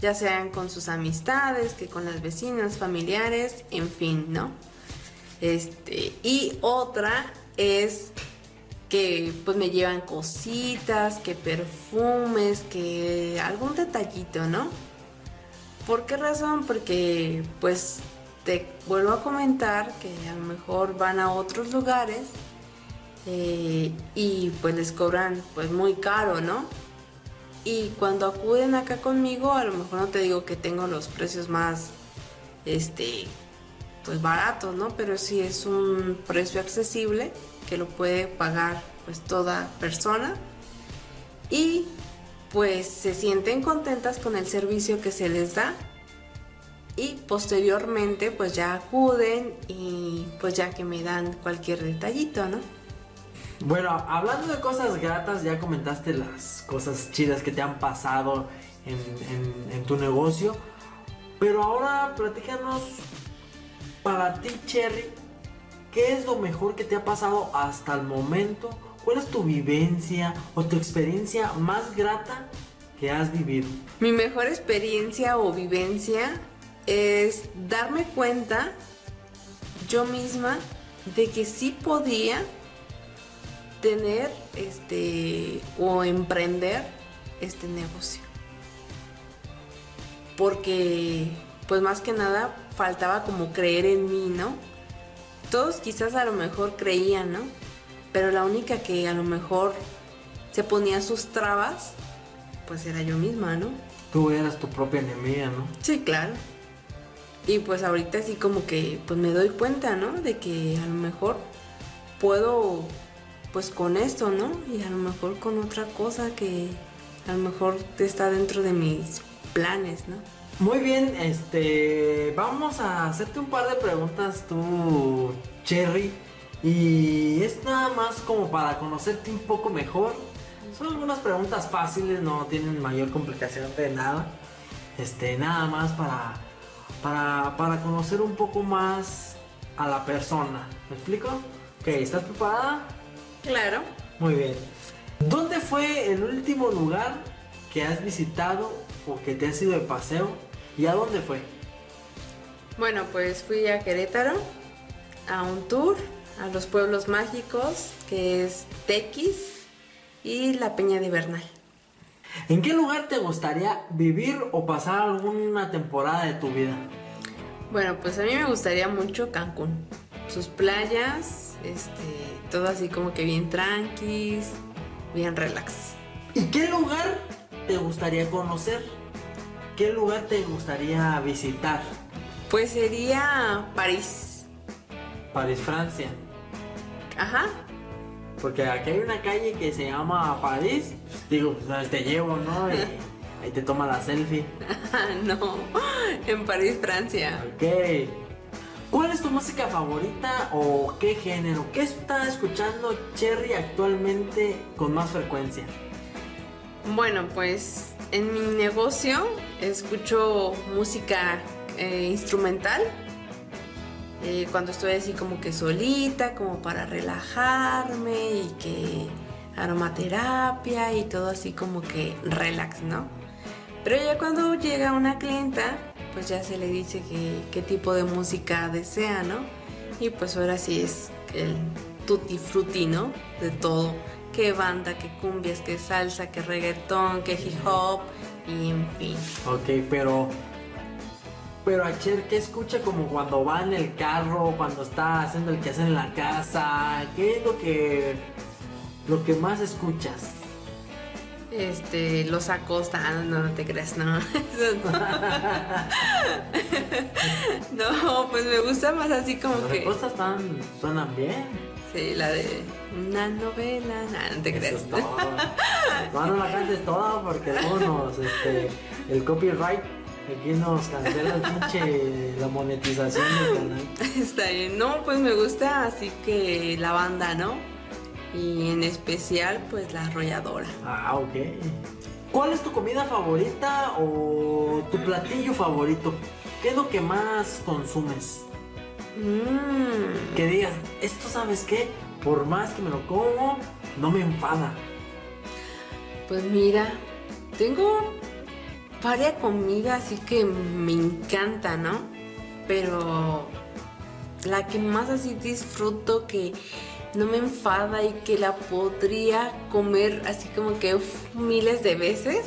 Ya sean con sus amistades, que con las vecinas, familiares, en fin, ¿no? Este, y otra es que pues me llevan cositas, que perfumes, que algún detallito, ¿no? ¿Por qué razón? Porque pues te vuelvo a comentar que a lo mejor van a otros lugares eh, y pues les cobran pues muy caro, ¿no? Y cuando acuden acá conmigo, a lo mejor no te digo que tengo los precios más, este, pues baratos, ¿no? Pero sí es un precio accesible que lo puede pagar pues toda persona y pues se sienten contentas con el servicio que se les da y posteriormente pues ya acuden y pues ya que me dan cualquier detallito, ¿no? Bueno, hablando de cosas gratas, ya comentaste las cosas chidas que te han pasado en, tu negocio. Pero ahora platícanos para ti, Cherry, ¿qué es lo mejor que te ha pasado hasta el momento? ¿Cuál es tu vivencia o tu experiencia más grata que has vivido? Mi mejor experiencia o vivencia es darme cuenta yo misma de que sí podía tener este o emprender este negocio. Porque pues más que nada faltaba como creer en mí, ¿no? Todos quizás a lo mejor creían, ¿no? Pero la única que a lo mejor se ponía sus trabas, pues era yo misma, ¿no? Tú eras tu propia enemiga, ¿no? Sí, claro. Y pues ahorita sí como que pues me doy cuenta, ¿no? De que a lo mejor puedo pues con esto, ¿no? Y a lo mejor con otra cosa que a lo mejor está dentro de mis planes, ¿no? Muy bien, este, vamos a hacerte un par de preguntas tú, Cherry, y es nada más como para conocerte un poco mejor. Son algunas preguntas fáciles, no tienen mayor complicación de nada. Este, nada más para para, conocer un poco más a la persona. ¿Me explico? Ok, ¿estás preparada? Claro. Muy bien. ¿Dónde fue el último lugar que has visitado o que te has ido de paseo? ¿Y a dónde fue? Bueno, pues fui a Querétaro a un tour a los pueblos mágicos que es Tequis y la Peña de Bernal. ¿En qué lugar te gustaría vivir o pasar alguna temporada de tu vida? Bueno, pues a mí me gustaría mucho Cancún. Sus playas, este, todo así como que bien tranquis, bien relax. ¿Y qué lugar te gustaría conocer? ¿Qué lugar te gustaría visitar? Pues sería París. París, Francia. Ajá, porque aquí hay una calle que se llama París. Digo, pues te llevo, ¿no? ahí te toma la selfie. no, en París, Francia. Ok. ¿Cuál es tu música favorita o qué género? ¿Qué está escuchando Cherry actualmente con más frecuencia? Bueno, pues en mi negocio escucho música eh, instrumental. Eh, cuando estoy así como que solita, como para relajarme y que aromaterapia y todo así como que relax, ¿no? Pero ya cuando llega una clienta, pues ya se le dice que, qué tipo de música desea, ¿no? Y pues ahora sí es el tutti frutti, ¿no? De todo. Qué banda, qué cumbias, qué salsa, qué reggaetón, qué hip hop y en fin. Ok, pero. Pero a Cher, ¿qué escucha como cuando va en el carro, cuando está haciendo el quehacer en la casa? ¿Qué es lo que. lo que más escuchas? Este, los acosta, ah, no, no te creas, no. no, pues me gusta más así como Las que. respuestas están, suenan bien. Sí, la de una novela, nah, no te Eso creas. es todo. No, no la cantes toda porque luego nos, este, el copyright aquí nos cancela el pinche la monetización del canal. Está bien, no, pues me gusta así que la banda, ¿no? Y en especial, pues la arrolladora. Ah, ok. ¿Cuál es tu comida favorita o tu platillo favorito? ¿Qué es lo que más consumes? Mmm. Que digas, esto sabes qué, por más que me lo como, no me enfada. Pues mira, tengo varias comidas así que me encanta, ¿no? Pero la que más así disfruto, que no me enfada y que la podría comer así como que uf, miles de veces,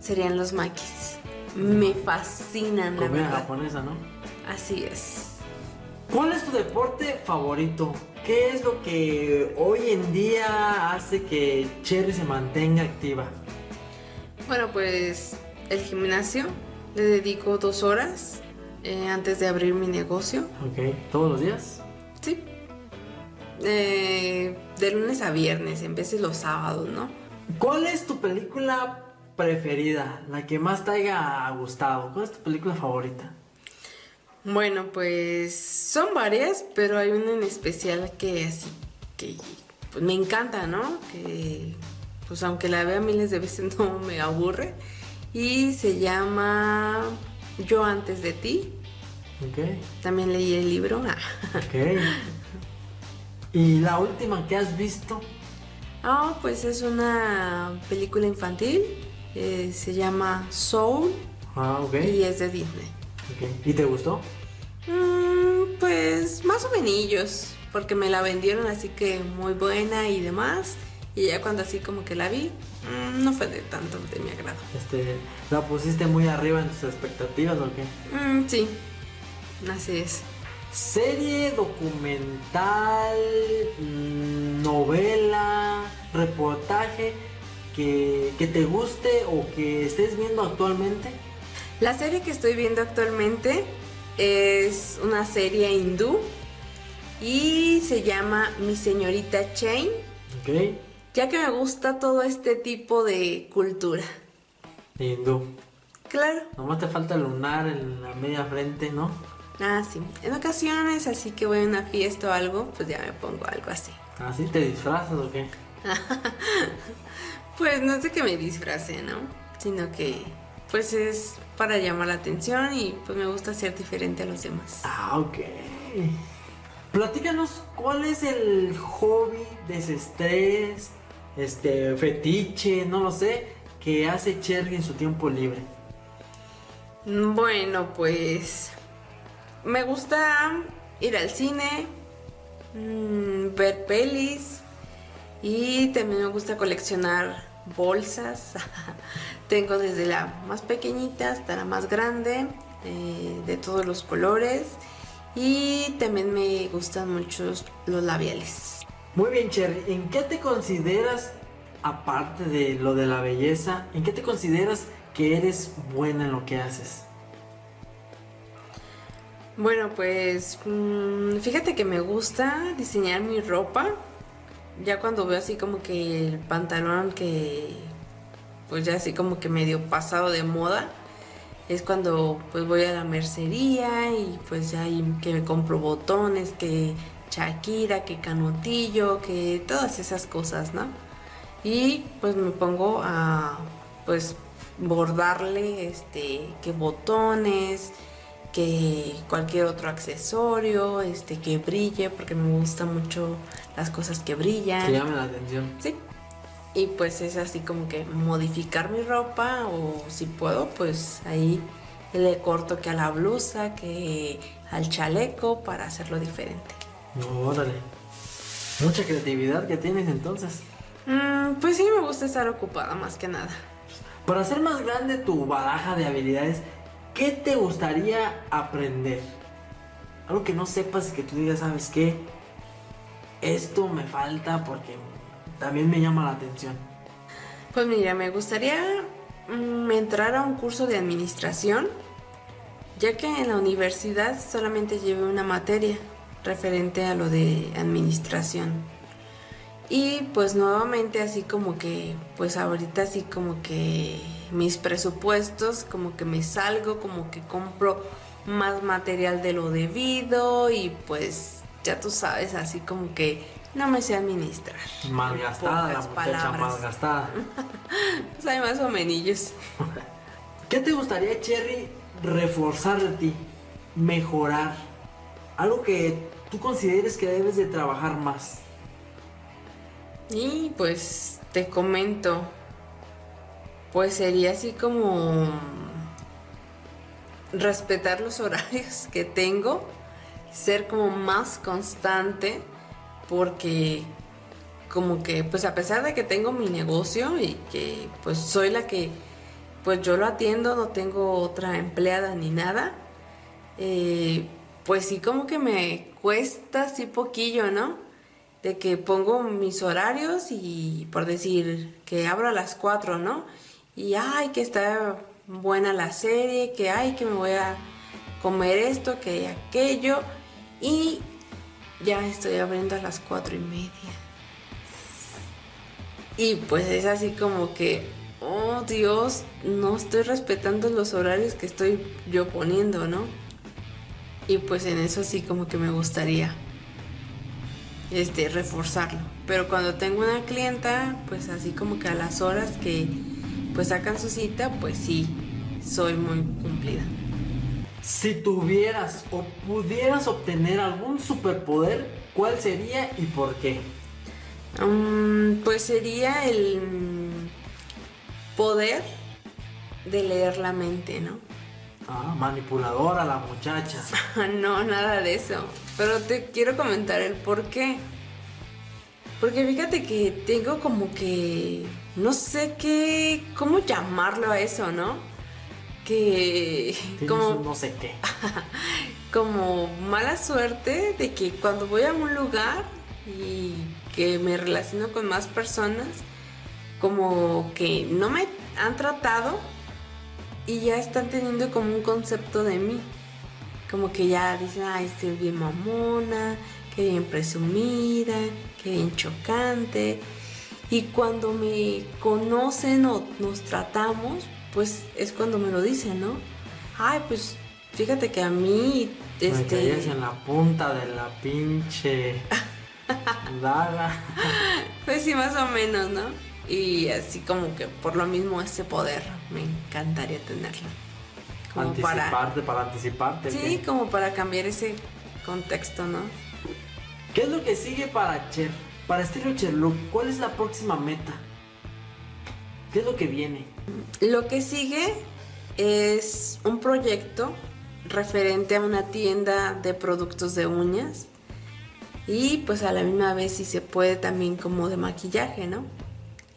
serían los maquis. Me fascinan, la Comida verdad. japonesa, ¿no? Así es. ¿Cuál es tu deporte favorito? ¿Qué es lo que hoy en día hace que Cherry se mantenga activa? Bueno, pues el gimnasio le dedico dos horas eh, antes de abrir mi negocio. Ok, ¿todos los días? Sí. Eh, de lunes a viernes, en de los sábados, ¿no? ¿Cuál es tu película preferida? La que más te haya gustado. ¿Cuál es tu película favorita? Bueno, pues son varias, pero hay una en especial que así que pues, me encanta, ¿no? Que pues aunque la vea miles de veces no me aburre y se llama Yo antes de ti. Ok, También leí el libro. ok. ¿Y la última que has visto? Ah, pues es una película infantil. eh, se llama Soul Ah, ok. y es de Disney. ¿Y te gustó? Mm, pues más o menos, porque me la vendieron así que muy buena y demás. Y ya cuando así como que la vi, mm, no fue de tanto de mi agrado. Este, ¿La pusiste muy arriba en tus expectativas o qué? Mm, sí, así es. Serie, documental, mm, novela, reportaje que, que te guste o que estés viendo actualmente. La serie que estoy viendo actualmente es una serie hindú y se llama Mi señorita Chain, Ok. Ya que me gusta todo este tipo de cultura. Hindú. Claro. Nomás te falta lunar en la media frente, ¿no? Ah, sí. En ocasiones, así que voy a una fiesta o algo, pues ya me pongo algo así. ¿Así te disfrazas o qué? Pues no sé que me disfrace, ¿no? Sino que pues es para llamar la atención y pues me gusta ser diferente a los demás. Ah, ok. Platícanos cuál es el hobby, desestrés, este, fetiche, no lo sé, que hace Cherry en su tiempo libre. Bueno, pues me gusta ir al cine, mm, ver pelis y también me gusta coleccionar bolsas. Tengo desde la más pequeñita hasta la más grande, eh, de todos los colores y también me gustan mucho los labiales. Muy bien, Cherry, ¿en qué te consideras, aparte de lo de la belleza, en qué te consideras que eres buena en lo que haces? Bueno, pues mm, fíjate que me gusta diseñar mi ropa. Ya cuando veo así como que el pantalón que pues ya así como que medio pasado de moda, es cuando pues voy a la mercería y pues ya ahí que me compro botones, que Shakira, que Canutillo, que todas esas cosas, ¿no? Y pues me pongo a pues bordarle este que botones, que cualquier otro accesorio, este que brille, porque me gustan mucho las cosas que brillan. Que llamen la atención. Sí. Y pues es así como que modificar mi ropa o si puedo, pues ahí le corto que a la blusa, que al chaleco para hacerlo diferente. Órale. Mucha creatividad que tienes entonces. Mm, pues sí, me gusta estar ocupada más que nada. Para hacer más grande tu baraja de habilidades, ¿qué te gustaría aprender? Algo que no sepas y que tú digas, ¿sabes qué? Esto me falta porque también me llama la atención. Pues mira, me gustaría mm, entrar a un curso de administración, ya que en la universidad solamente llevé una materia referente a lo de administración. Y pues nuevamente así como que, pues ahorita así como que mis presupuestos, como que me salgo, como que compro más material de lo debido y pues ya tú sabes, así como que no me sé administrar. Malgastada, la muchacha palabras. malgastada. pues hay más o menos. ¿Qué te gustaría, Cherry, reforzar de ti? Mejorar. Algo que tú consideres que debes de trabajar más. Y pues te comento, pues sería así como respetar los horarios que tengo, ser como más constante, porque como que pues a pesar de que tengo mi negocio y que pues soy la que pues yo lo atiendo, no tengo otra empleada ni nada, eh, pues sí como que me cuesta así poquillo, ¿no? De que pongo mis horarios y por decir que abro a las 4, ¿no? Y ay, que está buena la serie, que ay, que me voy a comer esto, que aquello. Y ya estoy abriendo a las cuatro y media. Y pues es así como que, oh Dios, no estoy respetando los horarios que estoy yo poniendo, ¿no? Y pues en eso sí como que me gustaría este reforzarlo. Pero cuando tengo una clienta, pues así como que a las horas que pues sacan su cita, pues sí, soy muy cumplida. Si tuvieras o pudieras obtener algún superpoder, ¿cuál sería y por qué? Mm, pues sería el poder de leer la mente, ¿no? Ah, manipuladora la muchacha. no, nada de eso. Pero te quiero comentar el por qué. Porque fíjate que tengo como que no sé qué cómo llamarlo a eso, ¿no? Que como no sé qué. como mala suerte de que cuando voy a un lugar y que me relaciono con más personas, como que no me han tratado y ya están teniendo como un concepto de mí. Como que ya dicen, ay, estoy bien mamona, que bien presumida, que bien chocante. Y cuando me conocen o nos tratamos, pues es cuando me lo dicen, ¿no? Ay, pues fíjate que a mí, Me este... caías en la punta de la pinche daga. Pues sí, más o menos, ¿no? Y así como que por lo mismo ese poder me encantaría tenerlo. Como para... anticiparte, para, anticiparte. Sí, como para cambiar ese contexto, ¿no? ¿Qué es lo que sigue para Cher? Para estilo Cherloop, ¿cuál es la próxima meta? ¿Qué es lo que viene? Lo que sigue es un proyecto referente a una tienda de productos de uñas y pues a la misma vez si se puede también como de maquillaje, ¿no?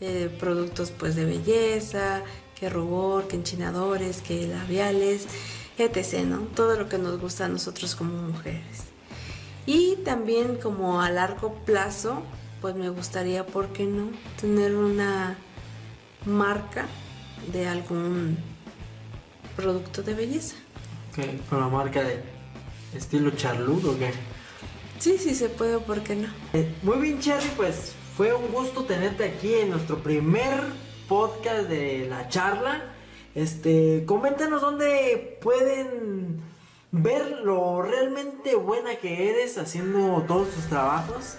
Eh, productos pues de belleza, que rubor, que enchinadores, que labiales, etc., ¿no? Todo lo que nos gusta a nosotros como mujeres. Y también como a largo plazo, pues me gustaría, ¿por qué no? Tener una marca de algún producto de belleza. ¿Con la marca de estilo Charlotte o qué? Sí, sí se puede, ¿por qué no? Eh, Muy bien, Cherry, pues fue un gusto tenerte aquí en nuestro primer podcast de la charla. Este, coméntanos dónde pueden ver lo realmente buena que eres haciendo todos tus trabajos.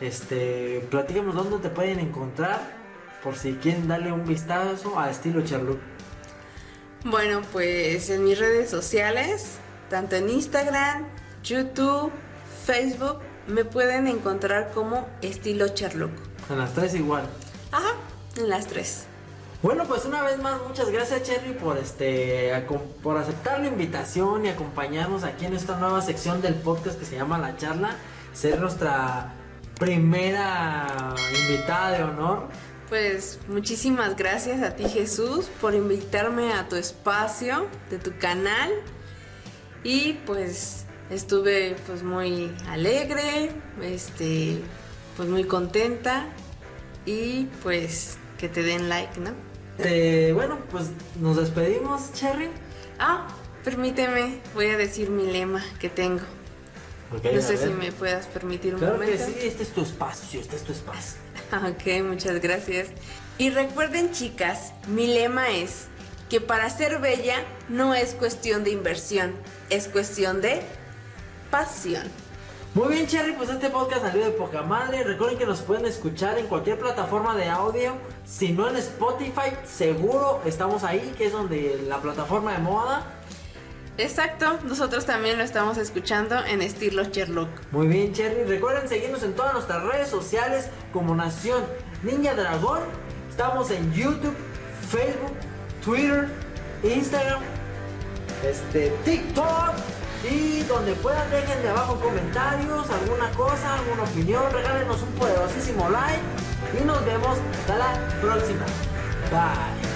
Este, platícanos dónde te pueden encontrar por si quieren darle un vistazo a estilo Charlotte. Bueno, pues en mis redes sociales, tanto en Instagram, YouTube, Facebook, me pueden encontrar como estilo Charlotte. En las tres igual. Ajá, en las tres. Bueno, pues una vez más, muchas gracias Cherry por este por aceptar la invitación y acompañarnos aquí en esta nueva sección del podcast que se llama La Charla, ser nuestra primera invitada de honor. Pues muchísimas gracias a ti Jesús por invitarme a tu espacio de tu canal y pues estuve pues muy alegre, este pues muy contenta y pues que te den like, ¿no? Eh, bueno, pues nos despedimos, Cherry. Ah, permíteme, voy a decir mi lema que tengo. no sé si me puedas permitir un claro momento. Que sí, este es tu espacio, este es tu espacio. ok, muchas gracias. Y recuerden, chicas, mi lema es que para ser bella no es cuestión de inversión, es cuestión de pasión. Muy bien, Cherry, pues este podcast salió de poca madre. Recuerden que nos pueden escuchar en cualquier plataforma de audio. Si no en Spotify, seguro estamos ahí, que es donde la plataforma de moda. Exacto, nosotros también lo estamos escuchando en estilo Sherlock. Muy bien, Cherry. Recuerden seguirnos en todas nuestras redes sociales como Nación Niña Dragón. Estamos en YouTube, Facebook, Twitter, Instagram, este, TikTok y donde puedan, déjenme abajo comentarios, alguna cosa, alguna opinión. Regálenos un poderosísimo like. Y nos vemos hasta la próxima. Bye.